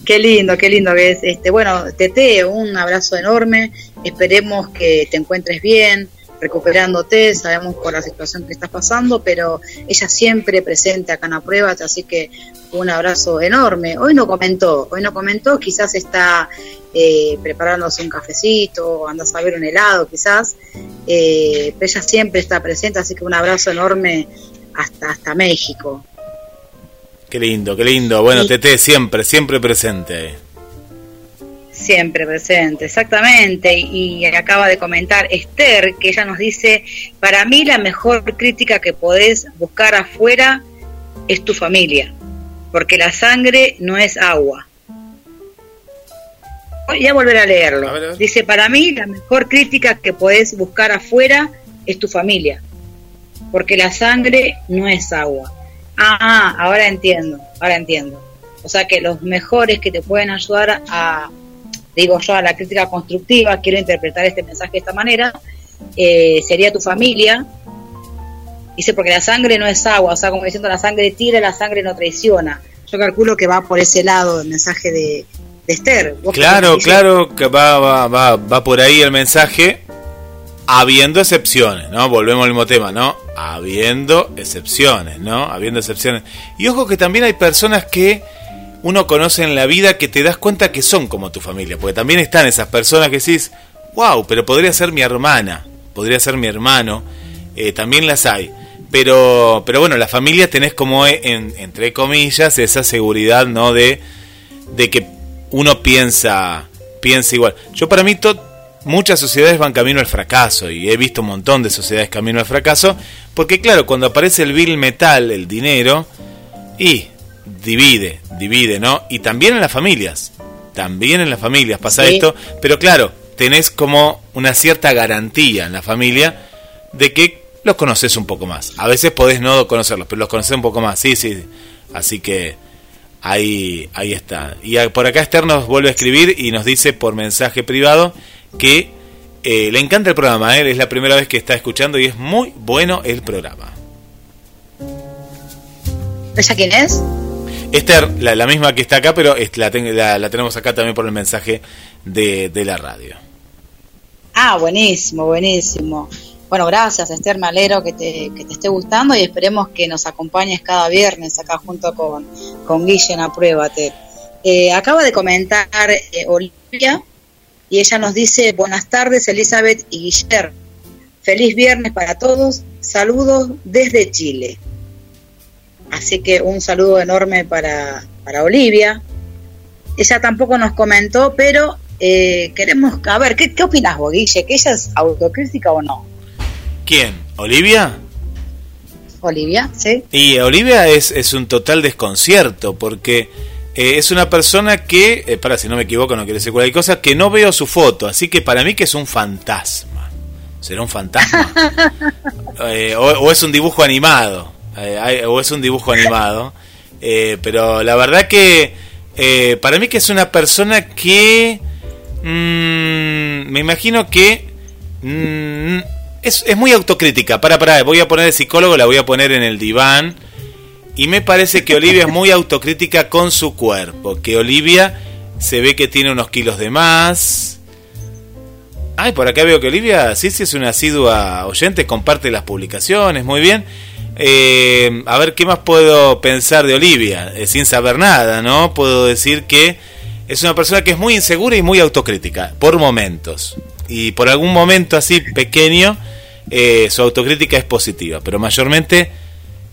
Qué lindo, qué lindo que es. Este, bueno, Tete, un abrazo enorme. Esperemos que te encuentres bien, recuperándote. Sabemos por la situación que estás pasando, pero ella siempre presente acá en la prueba, así que un abrazo enorme. Hoy no comentó, hoy no comentó, quizás está eh, preparándose un cafecito, anda a saber un helado, quizás. Eh, pero ella siempre está presente, así que un abrazo enorme hasta, hasta México. Qué lindo, qué lindo. Bueno, Sí. Tete siempre, siempre presente. Siempre presente, exactamente. Y acaba de comentar Esther, que ella nos dice, para mí la mejor crítica que podés buscar afuera es tu familia, porque la sangre no es agua. Voy a volver a leerlo. A ver, a ver. Dice, para mí la mejor crítica que podés buscar afuera es tu familia, porque la sangre no es agua. Ah, ahora entiendo, ahora entiendo. O sea que los mejores que te pueden ayudar a, digo yo, a la crítica constructiva, quiero interpretar este mensaje de esta manera, eh, sería tu familia. Dice, porque la sangre no es agua, o sea, como diciendo, la sangre tira, la sangre no traiciona. Yo calculo que va por ese lado el mensaje de, de Esther. ¿Vos qué Claro, claro que va, va, va, va por ahí el mensaje, habiendo excepciones, ¿no? Volvemos al mismo tema, ¿no? Habiendo excepciones, ¿no? Habiendo excepciones. Y ojo que también hay personas que uno conoce en la vida que te das cuenta que son como tu familia, porque también están esas personas que decís, wow, pero podría ser mi hermana, podría ser mi hermano, eh, también las hay. Pero, pero bueno, la familia tenés como, eh, en- entre comillas, esa seguridad, ¿no? De, de que uno piensa piensa igual. Yo para mí muchas sociedades van camino al fracaso y he visto un montón de sociedades camino al fracaso porque claro, cuando aparece el bill metal, el dinero y divide, divide, ¿no? Y también en las familias. También en las familias pasa Sí. esto, pero claro, tenés como una cierta garantía en la familia de que los conoces un poco más. A veces podés no conocerlos, pero los conoces un poco más. Sí, sí. Así que Ahí, ahí está. Y por acá Esther nos vuelve a escribir y nos dice por mensaje privado que eh, le encanta el programa. ¿eh? Es la primera vez que está escuchando y es muy bueno el programa. ¿Ella quién es? Esther, la, misma que está acá, pero la, la- tenemos acá también por el mensaje de, de la radio. Ah, buenísimo, buenísimo. Bueno, gracias Esther, me alegro que te, que te esté gustando y esperemos que nos acompañes cada viernes acá junto con, con Guille en Apruébate. Eh, acaba de comentar eh, Olivia y ella nos dice, buenas tardes Elizabeth y Guillermo. Feliz viernes para todos, saludos desde Chile. Así que un saludo enorme para, para Olivia. Ella tampoco nos comentó, pero eh, queremos, a ver, ¿qué, ¿qué opinas vos, Guille? ¿Que ella es autocrítica o no? ¿Quién? ¿Olivia? Olivia, ¿sí? Y Olivia es, es un total desconcierto porque eh, es una persona que, eh, para si no me equivoco, no quiero decir cualquier cosa, que no veo su foto, así que para mí que es un fantasma. ¿Será un fantasma? Eh, o, o es un dibujo animado, eh, o es un dibujo animado, Eh, pero la verdad que eh, para mí que es una persona que mm, me imagino que mm, es, es muy autocrítica. Para, para, voy a poner el psicólogo, la voy a poner en el diván. Y me parece que Olivia es muy autocrítica con su cuerpo. Que Olivia se ve que tiene unos kilos de más. Ay, por acá veo que Olivia, sí, sí, es una asidua oyente, comparte las publicaciones, muy bien. Eh, a ver, ¿qué más puedo pensar de Olivia? Eh, sin saber nada, ¿no? Puedo decir que es una persona que es muy insegura y muy autocrítica, por momentos. Y por algún momento así pequeño, eh, su autocrítica es positiva, pero mayormente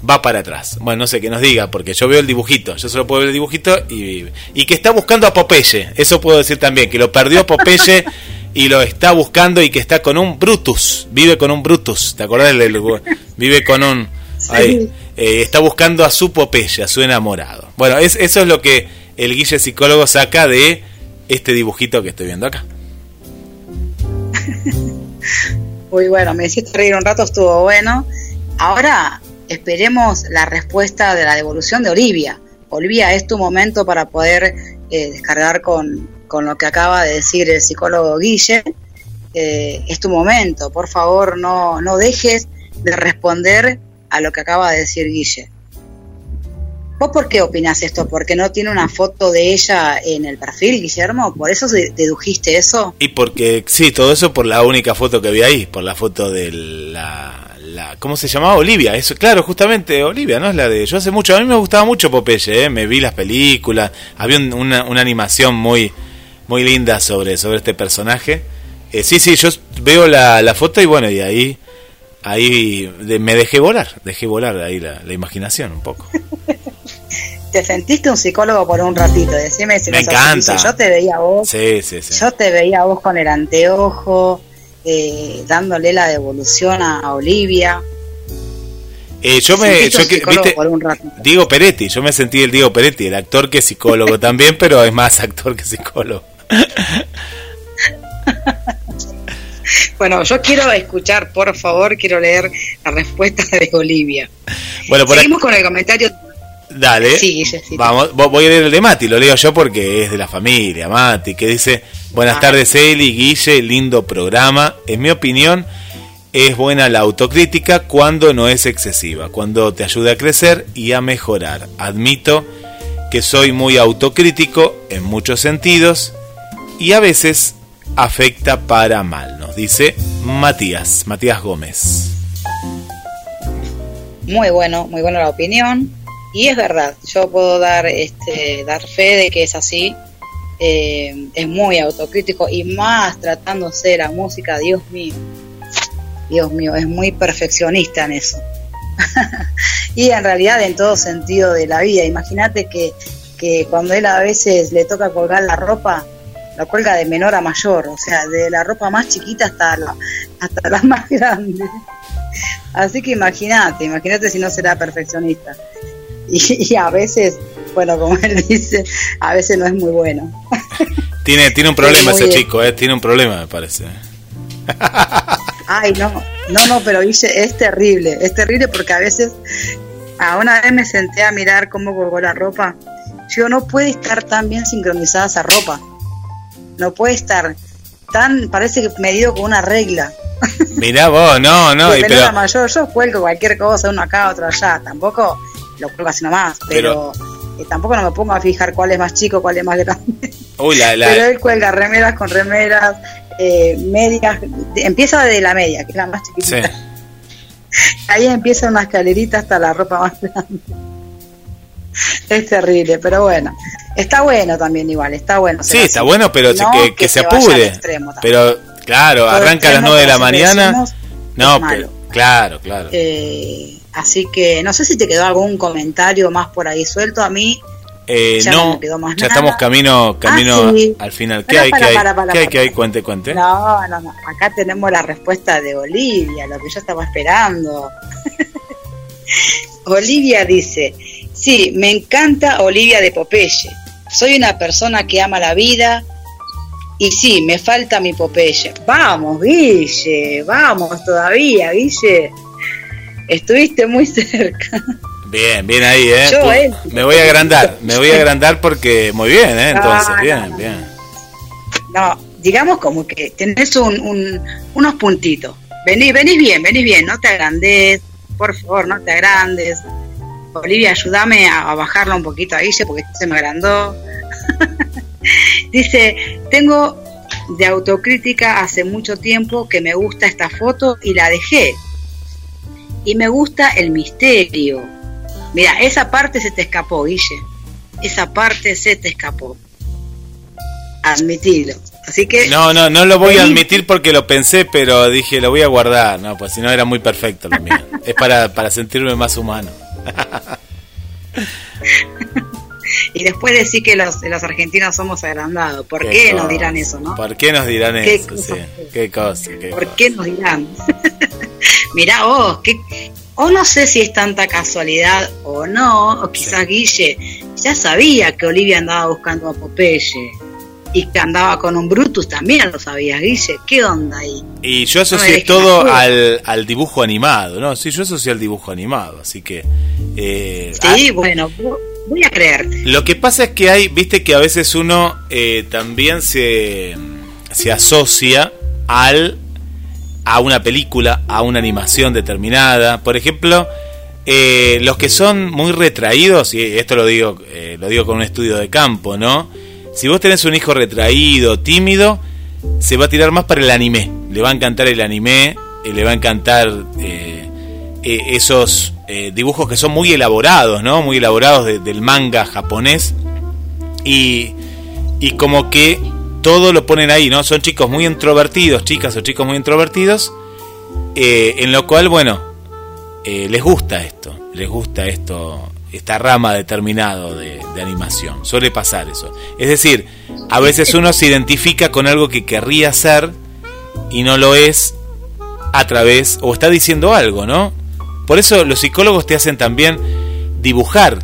va para atrás. Bueno, no sé qué nos diga, porque yo veo el dibujito, yo solo puedo ver el dibujito y, y que está buscando a Popeye, eso puedo decir también, que lo perdió Popeye y lo está buscando y que está con un Brutus, vive con un Brutus, ¿te acordás? vive con un... ahí, eh, está buscando a su Popeye, a su enamorado. Bueno, es, eso es lo que el Guille psicólogo saca de este dibujito que estoy viendo acá. Muy bueno, me hiciste reír un rato, estuvo bueno. Ahora esperemos la respuesta de la devolución de Olivia. Olivia, es tu momento para poder eh, descargar con, con lo que acaba de decir el psicólogo Guille. Eh, es tu momento, por favor, no, no dejes de responder a lo que acaba de decir Guille. ¿Vos por qué opinás esto? ¿Porque no tiene una foto de ella en el perfil, Guillermo? ¿Por eso de- dedujiste eso? Y porque, sí, todo eso por la única foto que vi ahí, por la foto de la, ¿cómo se llamaba? Olivia, eso, claro, justamente Olivia, ¿no? Es la de, yo hace mucho, a mí me gustaba mucho Popeye, ¿eh? me vi las películas, había un- una, una animación muy, muy linda sobre, sobre este personaje. Eh, sí, sí, yo veo la, la foto y bueno, y ahí, ahí de- me dejé volar, dejé volar ahí la, la imaginación un poco. te sentiste un psicólogo por un ratito, decime si Me encanta. Yo te veía a vos, Sí, sí, sí. yo te veía a vos con el anteojo, eh, dándole la devolución a, a Olivia. Eh, yo me, yo que, viste. Diego Peretti, yo me sentí el Diego Peretti, el actor que es psicólogo también, pero es más actor que psicólogo. Bueno, yo quiero escuchar, por favor, quiero leer la respuesta de Olivia. Bueno, por Seguimos con el comentario. Dale. Sí. Vamos, vo- voy a leer el de Mati, lo leo yo porque es de la familia, Mati, que dice, buenas Ah. tardes Eli, Guille, lindo programa. En mi opinión, es buena la autocrítica cuando no es excesiva, cuando te ayuda a crecer y a mejorar. Admito que soy muy autocrítico en muchos sentidos y a veces afecta para mal, nos dice Matías, Matías Gómez. Muy bueno, muy buena la opinión. Y es verdad, yo puedo dar, este, dar fe de que es así. Eh, es muy autocrítico y más tratándose de la música, Dios mío. Dios mío, es muy perfeccionista en eso. y en realidad en todo sentido de la vida. Imagínate que, que cuando él a veces le toca colgar la ropa, la cuelga de menor a mayor, o sea, de la ropa más chiquita hasta la, hasta la más grande. Así que imagínate, imagínate si no será perfeccionista. Y, y a veces, bueno, como él dice, a veces no es muy bueno. Tiene, tiene un problema ese bien. chico, eh, tiene un problema me parece. Ay, no, no, no, pero Guille, es terrible, es terrible porque a veces, a una vez me senté a mirar cómo colgó la ropa. Yo no puede estar tan bien sincronizada esa ropa. No puede estar tan, parece que medido con una regla. Mirá vos, no, no, y pero, mayor, yo cuelgo cualquier cosa, uno acá, otro allá. Tampoco lo cuelgo así nomás, pero, eh, tampoco no me pongo a fijar cuál es más chico, cuál es más grande. uy, la, la- Pero él cuelga remeras con remeras, eh, medias, empieza de la media, que es la más Sí. chiquitita. Ahí empieza una escalerita hasta la ropa más grande. Es terrible, pero bueno. Está bueno también igual, está bueno. Sí, está así. bueno, pero No que, que se al apure. extremo. Pero claro, Todo arranca a las extremo, 9 de la mañana. decimos, No, pero claro, claro. Eh, así que no sé si te quedó algún comentario más por ahí suelto. A mí Eh, ya no ya nada. estamos camino camino Ah, sí. al final. ¿Qué hay? para, ¿Qué hay? para, ¿Qué hay? para. ¿Qué hay? Cuente, cuente. No, no, no. Acá tenemos la respuesta de Olivia, lo que yo estaba esperando. Olivia dice, sí, me encanta Olivia de Popeye. Soy una persona que ama la vida y sí, me falta mi Popeye. Vamos, Guille, vamos todavía, Guille. Estuviste muy cerca. Bien, bien ahí, ¿eh? Yo, él. Me voy a agrandar, me voy a agrandar porque muy bien, ¿eh? Entonces, no, bien, bien. No, digamos como que tenés un, un- unos puntitos. Venís, venís bien, venís bien, no te agrandes, por favor, no te agrandes. Olivia, ayúdame a, a bajarla un poquito a Guille porque se me agrandó. Dice, tengo de autocrítica hace mucho tiempo que me gusta esta foto y la dejé. Y me gusta el misterio. Mira, esa parte se te escapó, Guille. Esa parte se te escapó. Admitilo. Así que No, no, no lo voy a admitir porque lo pensé, pero dije, lo voy a guardar, no, pues si no era muy perfecto lo mío. Es para, para sentirme más humano. Y después decir que los, los argentinos somos agrandados. ¿Por Qué qué, nos dirán eso, no? ¿Por qué nos dirán Qué eso? cosa Sí, fea. qué cosa, qué ¿Por cosa. qué nos dirán? Mirá vos, que, o no sé si es tanta casualidad o no, o quizás Guille ya sabía que Olivia andaba buscando a Popeye y que andaba con un Brutus también lo sabías, Guille. ¿Qué onda ahí? Y yo asocié todo al, al dibujo animado, ¿no? Sí, yo asocié al dibujo animado, así que... eh, Sí, bueno, voy a creerte. Lo que pasa es que hay, viste que a veces uno eh, también se, se asocia al a una película, a una animación determinada. Por ejemplo, eh, los que son muy retraídos, y esto lo digo, eh, lo digo con un estudio de campo, ¿no? Si vos tenés un hijo retraído, tímido, se va a tirar más para el anime. Le va a encantar el anime, eh, le va a encantar eh, eh, esos eh, dibujos que son muy elaborados, ¿no? Muy elaborados de- del manga japonés. Y, y como que todo lo ponen ahí, ¿no? Son chicos muy introvertidos, chicas o chicos muy introvertidos, eh, en lo cual, bueno, les gusta esto, les gusta esto, esta rama determinado de, de animación. Suele pasar eso. Es decir, a veces uno se identifica con algo que querría hacer y no lo es a través, o está diciendo algo, ¿no? Por eso los psicólogos te hacen también dibujar.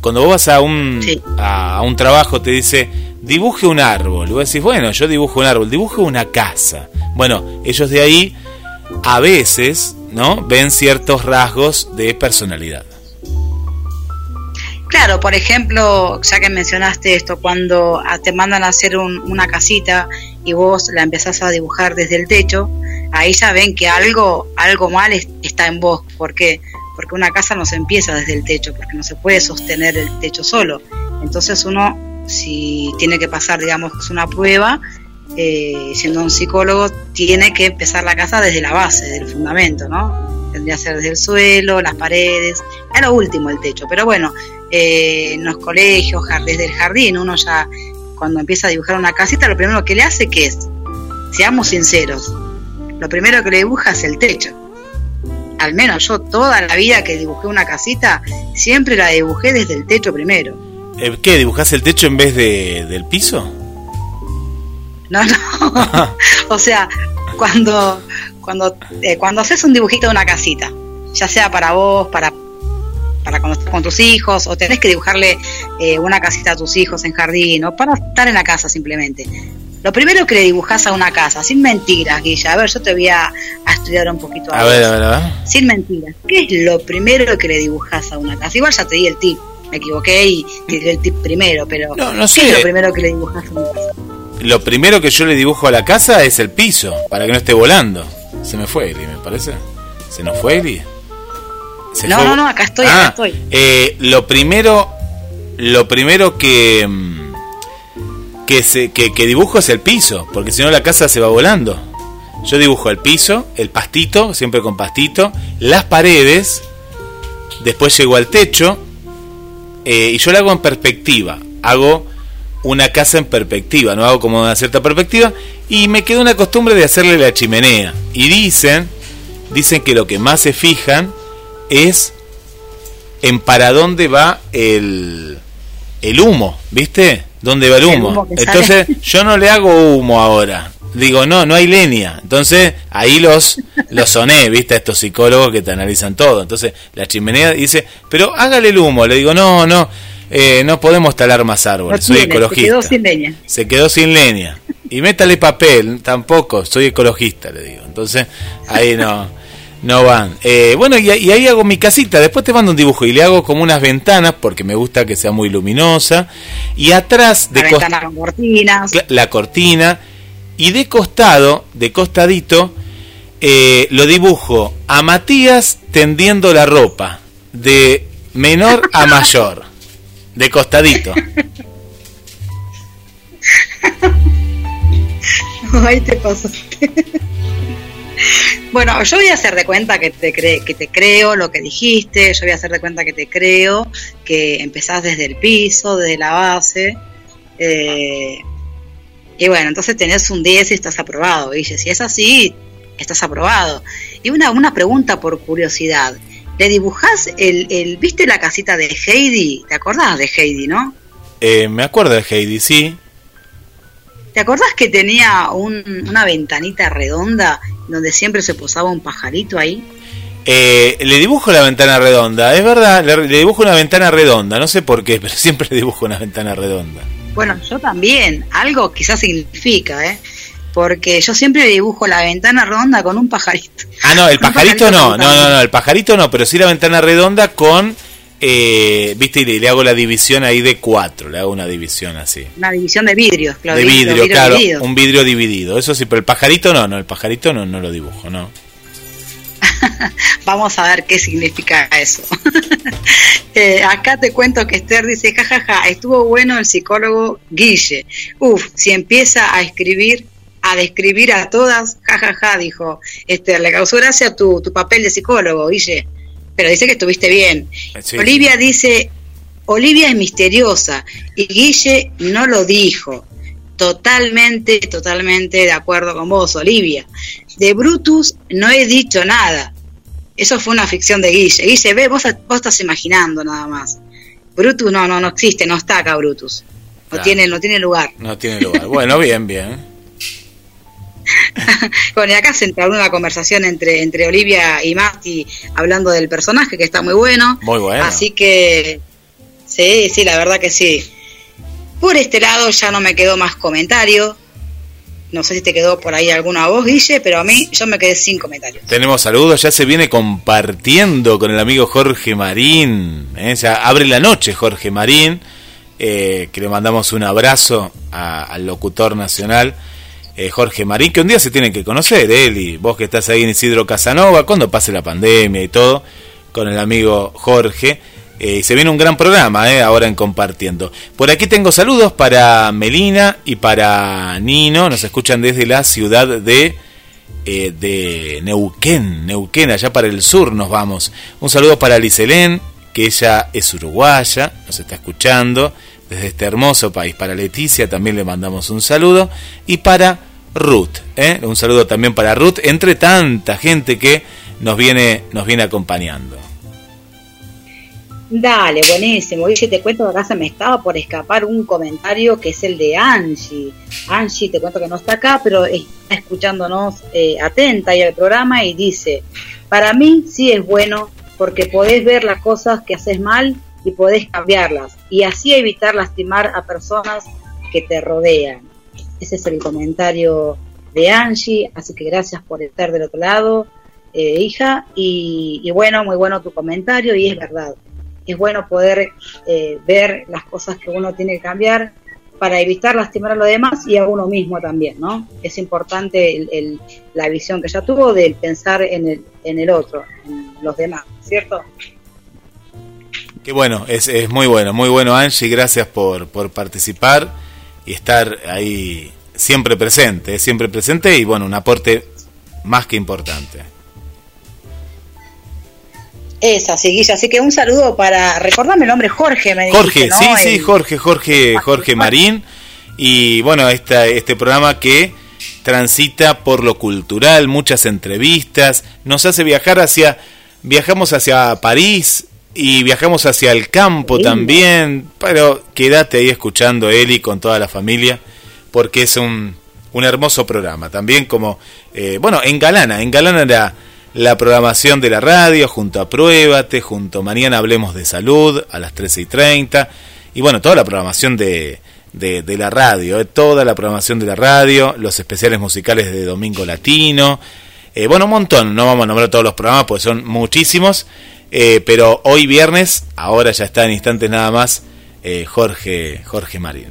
Cuando vos vas a un, Sí. a, a un trabajo, te dice, dibuje un árbol. Y vos decís, bueno, yo dibujo un árbol, dibuje una casa. Bueno, ellos de ahí a veces, ¿no? Ven ciertos rasgos de personalidad. Claro, por ejemplo, ya que mencionaste esto, cuando te mandan a hacer un- una casita y vos la empezás a dibujar desde el techo, ahí ya ven que algo, algo mal es- está en vos. ¿Por qué? Porque una casa no se empieza desde el techo, porque no se puede sostener el techo solo. Entonces uno, si tiene que pasar, digamos, una prueba, eh, siendo un psicólogo, tiene que empezar la casa desde la base, del fundamento, ¿no? Tendría que ser desde el suelo, las paredes, a lo último el techo. Pero bueno, eh, en los colegios, desde el jardín, uno ya cuando empieza a dibujar una casita, lo primero que le hace que es, seamos sinceros, lo primero que le dibuja es el techo. Al menos yo toda la vida que dibujé una casita, siempre la dibujé desde el techo primero. Eh, ¿Qué? ¿Dibujás el techo en vez de, del piso? No, no. o sea, cuando cuando eh, cuando haces un dibujito de una casita, ya sea para vos, para para cuando estás con tus hijos, o tenés que dibujarle eh, una casita a tus hijos en jardín, o para estar en la casa simplemente. Lo primero que le dibujás a una casa, sin mentiras, Guilla, a ver, yo te voy a, a estudiar un poquito. A vos. ver, a ver, a ver. Sin mentiras, ¿qué es lo primero que le dibujás a una casa? Igual ya te di el tip, me equivoqué y te di el tip primero, pero No, no ¿qué sé. es lo primero que le dibujás a una casa? Lo primero que yo le dibujo a la casa es el piso, para que no esté volando. Se me fue Eli, me parece. ¿Se nos fue Eli? ¿Se No, fue? no, no, acá estoy, Ah, acá estoy. eh, lo primero, lo primero que, mm, que, se, que, que dibujo es el piso, porque si no la casa se va volando. Yo dibujo el piso, el pastito, siempre con pastito, las paredes, después llego al techo, eh, y yo lo hago en perspectiva. Hago una casa en perspectiva, no hago como una cierta perspectiva, y me quedó una costumbre de hacerle la chimenea. Y dicen, dicen que lo que más se fijan es en para dónde va el, el humo, ¿viste? ¿Dónde va el El humo? Entonces, sale. yo no le hago humo ahora. Digo, no, no hay leña. Entonces, ahí los, los soné, ¿viste? A estos psicólogos que te analizan todo. Entonces, la chimenea dice, pero hágale el humo. Le digo, no, no, eh, no podemos talar más No árboles. Soy tiene, se ecologista. quedó sin leña. Se quedó sin leña. Y métale papel, tampoco, soy ecologista, le digo. Entonces, ahí no, no van. Eh, bueno, y, y ahí hago mi casita, después te mando un dibujo y le hago como unas ventanas, porque me gusta que sea muy luminosa. Y atrás de La ventana con cortinas. la cortina. Y de costado, de costadito, eh, lo dibujo a Matías tendiendo la ropa, de menor a mayor, de costadito. Ahí te pasaste. Bueno, yo voy a hacer de cuenta que te, cre- que te creo lo que dijiste, yo voy a hacer de cuenta que te creo, que empezás desde el piso, desde la base. eh, y bueno, entonces tenés un 10 y estás aprobado, Guille. Si es así, estás aprobado. Y una, una pregunta por curiosidad. ¿Le dibujás el, el, viste la casita de Heidi? ¿Te acordás de Heidi, no? Eh, me acuerdo de Heidi, sí. ¿Te acordás que tenía un- una ventanita redonda donde siempre se posaba un pajarito ahí? Eh, le dibujo la ventana redonda, es verdad, le, le dibujo una ventana redonda, no sé por qué, pero siempre le dibujo una ventana redonda. Bueno, yo también, algo quizás significa, ¿eh? Porque yo siempre dibujo la ventana redonda con un pajarito. Ah, no, el pajarito no, no, no, no, el pajarito no, pero sí la ventana redonda con, eh, viste, y le, le hago la división ahí de cuatro, le hago una división así. Una división de vidrios, claro. de vidrio, claro, un vidrio dividido, eso sí, pero el pajarito no, no, el pajarito no, no lo dibujo, no. Vamos a ver qué significa eso. Eh, acá te cuento que Esther dice, jajaja, estuvo bueno el psicólogo Guille. Uf, si empieza a escribir, a describir a todas, jajaja, dijo Esther, le causó gracia tu, tu papel de psicólogo, Guille. Pero dice que estuviste bien. Sí, Olivia dice, Olivia es misteriosa y Guille no lo dijo. Totalmente, totalmente de acuerdo con vos, Olivia. De Brutus no he dicho nada. Eso fue una ficción de Guille. Guille, ve, vos, vos estás imaginando nada más. Brutus no, no, no existe, no está acá Brutus. No Claro. tiene, no tiene lugar. No tiene lugar. Bueno, bien, bien. Bueno, y acá se entabló una conversación entre, entre Olivia y Mati hablando del personaje, que está muy bueno. Muy bueno. Así que, sí, sí, la verdad que sí. Por este lado ya no me quedó más comentario. No sé si te quedó por ahí alguna voz, Guille, pero a mí yo me quedé sin comentarios. Tenemos saludos, ya se viene compartiendo con el amigo Jorge Marín. ¿eh? Ya abre la noche Jorge Marín, eh, que le mandamos un abrazo a- al locutor nacional eh, Jorge Marín, que un día se tienen que conocer, él y vos que estás ahí en Isidro Casanova, cuando pase la pandemia y todo, con el amigo Jorge. Eh, se viene un gran programa eh, ahora en compartiendo. Por aquí tengo saludos para Melina y para Nino, nos escuchan desde la ciudad de eh, de Neuquén, Neuquén, allá para el sur nos vamos. Un saludo para Liselén, que ella es uruguaya, nos está escuchando desde este hermoso país. Para Leticia también le mandamos un saludo. Y para Ruth, ¿eh? un saludo también para Ruth, entre tanta gente que nos viene, nos viene acompañando. Dale, buenísimo. Guille, te cuento que acá se me estaba por escapar un comentario que es el de Angie. Angie, te cuento que no está acá, pero está escuchándonos eh, atenta ahí al programa y dice, para mí sí es bueno porque podés ver las cosas que haces mal y podés cambiarlas y así evitar lastimar a personas que te rodean. Ese es el comentario de Angie, así que gracias por estar del otro lado, eh, hija, y, bueno, muy bueno tu comentario y es verdad es bueno poder eh, ver las cosas que uno tiene que cambiar para evitar lastimar a los demás y a uno mismo también, ¿no? Es importante el- la visión que ella tuvo de pensar en el, en el otro, en los demás, ¿cierto? Qué bueno, es, es muy bueno, muy bueno Angie, gracias por, por participar y estar ahí siempre presente, siempre presente y bueno, un aporte más que importante. Es así, Guilla. Así que un saludo para. Recordame el nombre, Jorge, me Jorge, dijiste, ¿no? sí, sí, Jorge, Jorge, Jorge Marín. Y bueno, esta, este programa que transita por lo cultural, muchas entrevistas, nos hace viajar hacia. Viajamos hacia París y viajamos hacia el campo también. Pero quédate ahí escuchando Eli con toda la familia, porque es un, un hermoso programa. También como. eh, bueno, engalana, engalana la, la programación de la radio, junto a Pruébate, junto a Mañana Hablemos de Salud a las 13 y 30. Y bueno, toda la programación de, de, de la radio, eh, toda la programación de la radio, los especiales musicales de Domingo Latino. eh, bueno, un montón, no vamos a nombrar todos los programas, pues son muchísimos. Eh, pero hoy viernes, ahora ya está en instantes nada más, eh, Jorge, Jorge Marín.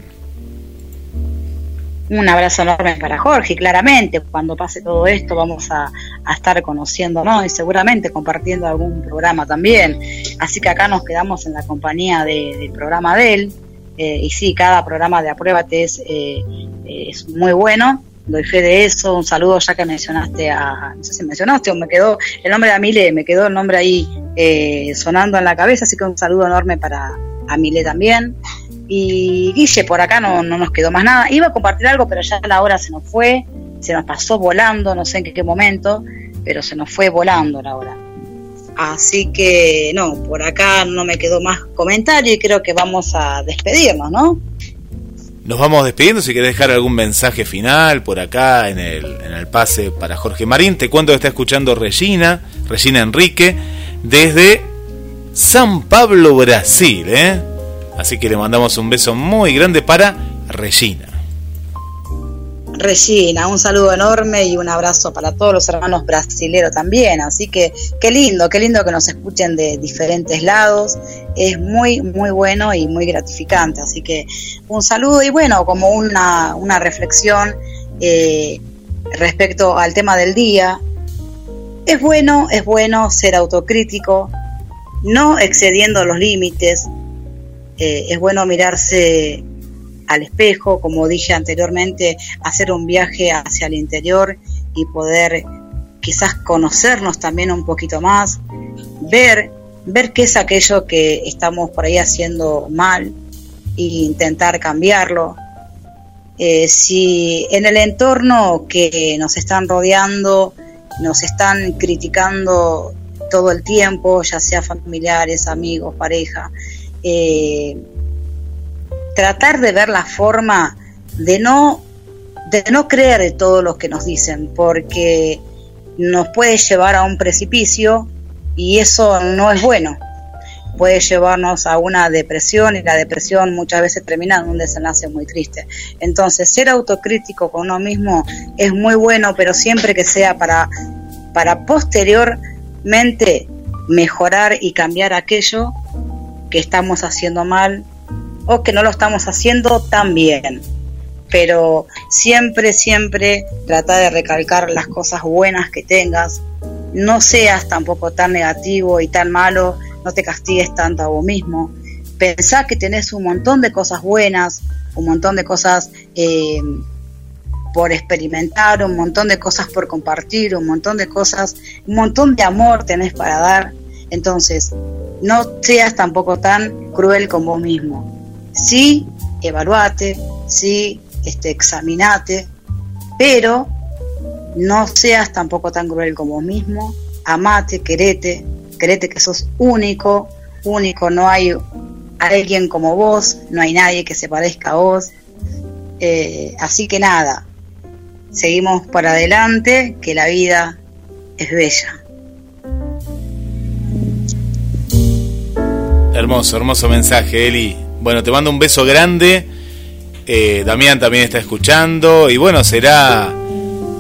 Un abrazo enorme para Jorge, claramente. Cuando pase todo esto, vamos a, a estar conociéndonos y seguramente compartiendo algún programa también. Así que acá nos quedamos en la compañía de- del programa de él. eh, y sí, cada programa de Apruébate es, eh, es muy bueno. Doy fe de eso. Un saludo ya que mencionaste a. No sé si mencionaste o me quedó el nombre de Amile, me quedó el nombre ahí eh, sonando en la cabeza. Así que un saludo enorme para Amile también. Y Guille, por acá no, no nos quedó más nada. Iba a compartir algo, pero ya la hora se nos fue, se nos pasó volando, no sé en qué, qué momento, pero se nos fue volando la hora. Así que no, por acá no me quedó más comentario y creo que vamos a despedirnos, ¿no? Nos vamos despidiendo. Si querés dejar algún mensaje final por acá en el, en el pase para Jorge Marín, te cuento que está escuchando Regina, Regina Enrique, desde San Pablo, Brasil. ¿eh? Así que le mandamos un beso muy grande para Regina. Regina, un saludo enorme y un abrazo para todos los hermanos brasileros también. Así que qué lindo, qué lindo que nos escuchen de diferentes lados. Es muy, muy bueno y muy gratificante. Así que un saludo y bueno, como una, una reflexión eh, respecto al tema del día. Es bueno, es bueno ser autocrítico, no excediendo los límites. Eh, es bueno mirarse al espejo, como dije anteriormente, hacer un viaje hacia el interior y poder quizás conocernos también un poquito más, ver, ver qué es aquello que estamos por ahí haciendo mal e intentar cambiarlo. Eh, si en el entorno que nos están rodeando nos están criticando todo el tiempo, ya sea familiares, amigos, pareja, eh, tratar de ver la forma de no de no creer todo lo que nos dicen porque nos puede llevar a un precipicio y eso no es bueno. Puede llevarnos a una depresión y la depresión muchas veces termina en un desenlace muy triste. Entonces ser autocrítico con uno mismo es muy bueno pero siempre que sea para para posteriormente mejorar y cambiar aquello que estamos haciendo mal o que no lo estamos haciendo tan bien. Pero siempre, siempre trata de recalcar las cosas buenas que tengas. No seas tampoco tan negativo y tan malo, no te castigues tanto a vos mismo. Pensá que tenés un montón de cosas buenas, un montón de cosas eh, por experimentar, un montón de cosas por compartir, un montón de cosas, un montón de amor tenés para dar. Entonces, no seas tampoco tan cruel con vos mismo sí, evaluate, sí, este, examinate, pero no seas tampoco tan cruel como mismo, amate, querete, querete que sos único, único, no hay alguien como vos, no hay nadie que se parezca a vos, eh, así que nada, seguimos para adelante, que la vida es bella. Hermoso, hermoso mensaje, Eli. Bueno, te mando un beso grande. Eh, Damián también está escuchando. Y bueno, será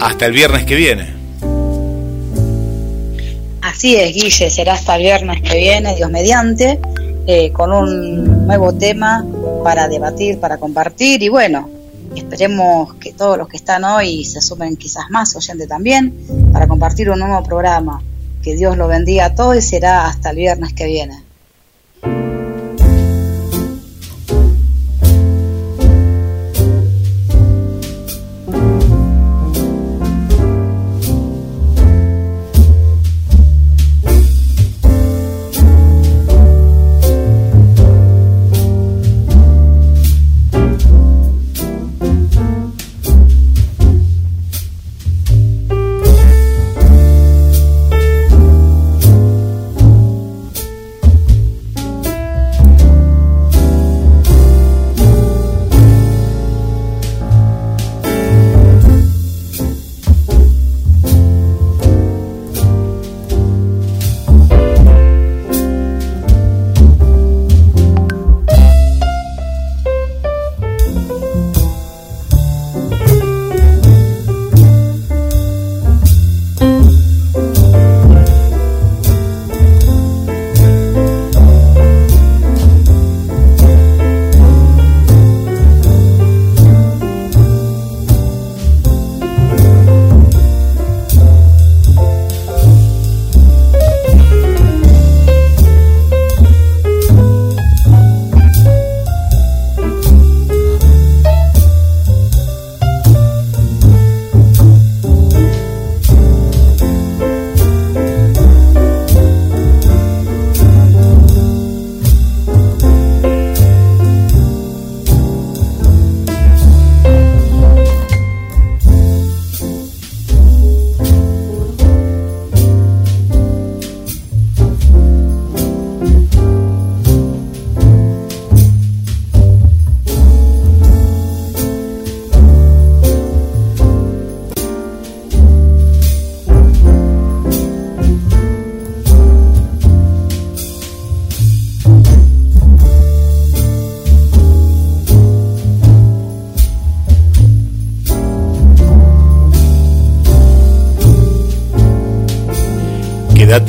hasta el viernes que viene. Así es, Guille, será hasta el viernes que viene, Dios mediante, eh, con un nuevo tema para debatir, para compartir y bueno, esperemos que todos los que están hoy se sumen quizás más oyentes también para compartir un nuevo programa. Que Dios lo bendiga a todos y será hasta el viernes que viene.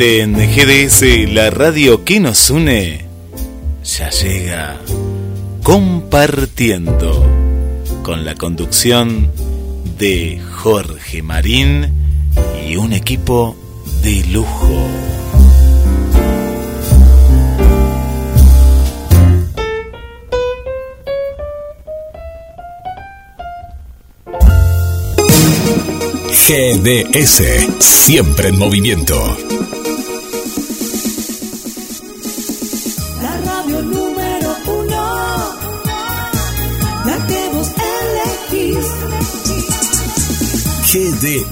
En GDS, la radio que nos une. Ya llega compartiendo con la conducción de Jorge Marín y un equipo de lujo. GDS, siempre en movimiento.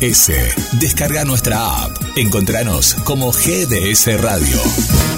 GDS, descarga nuestra app. Encontranos como GDS Radio.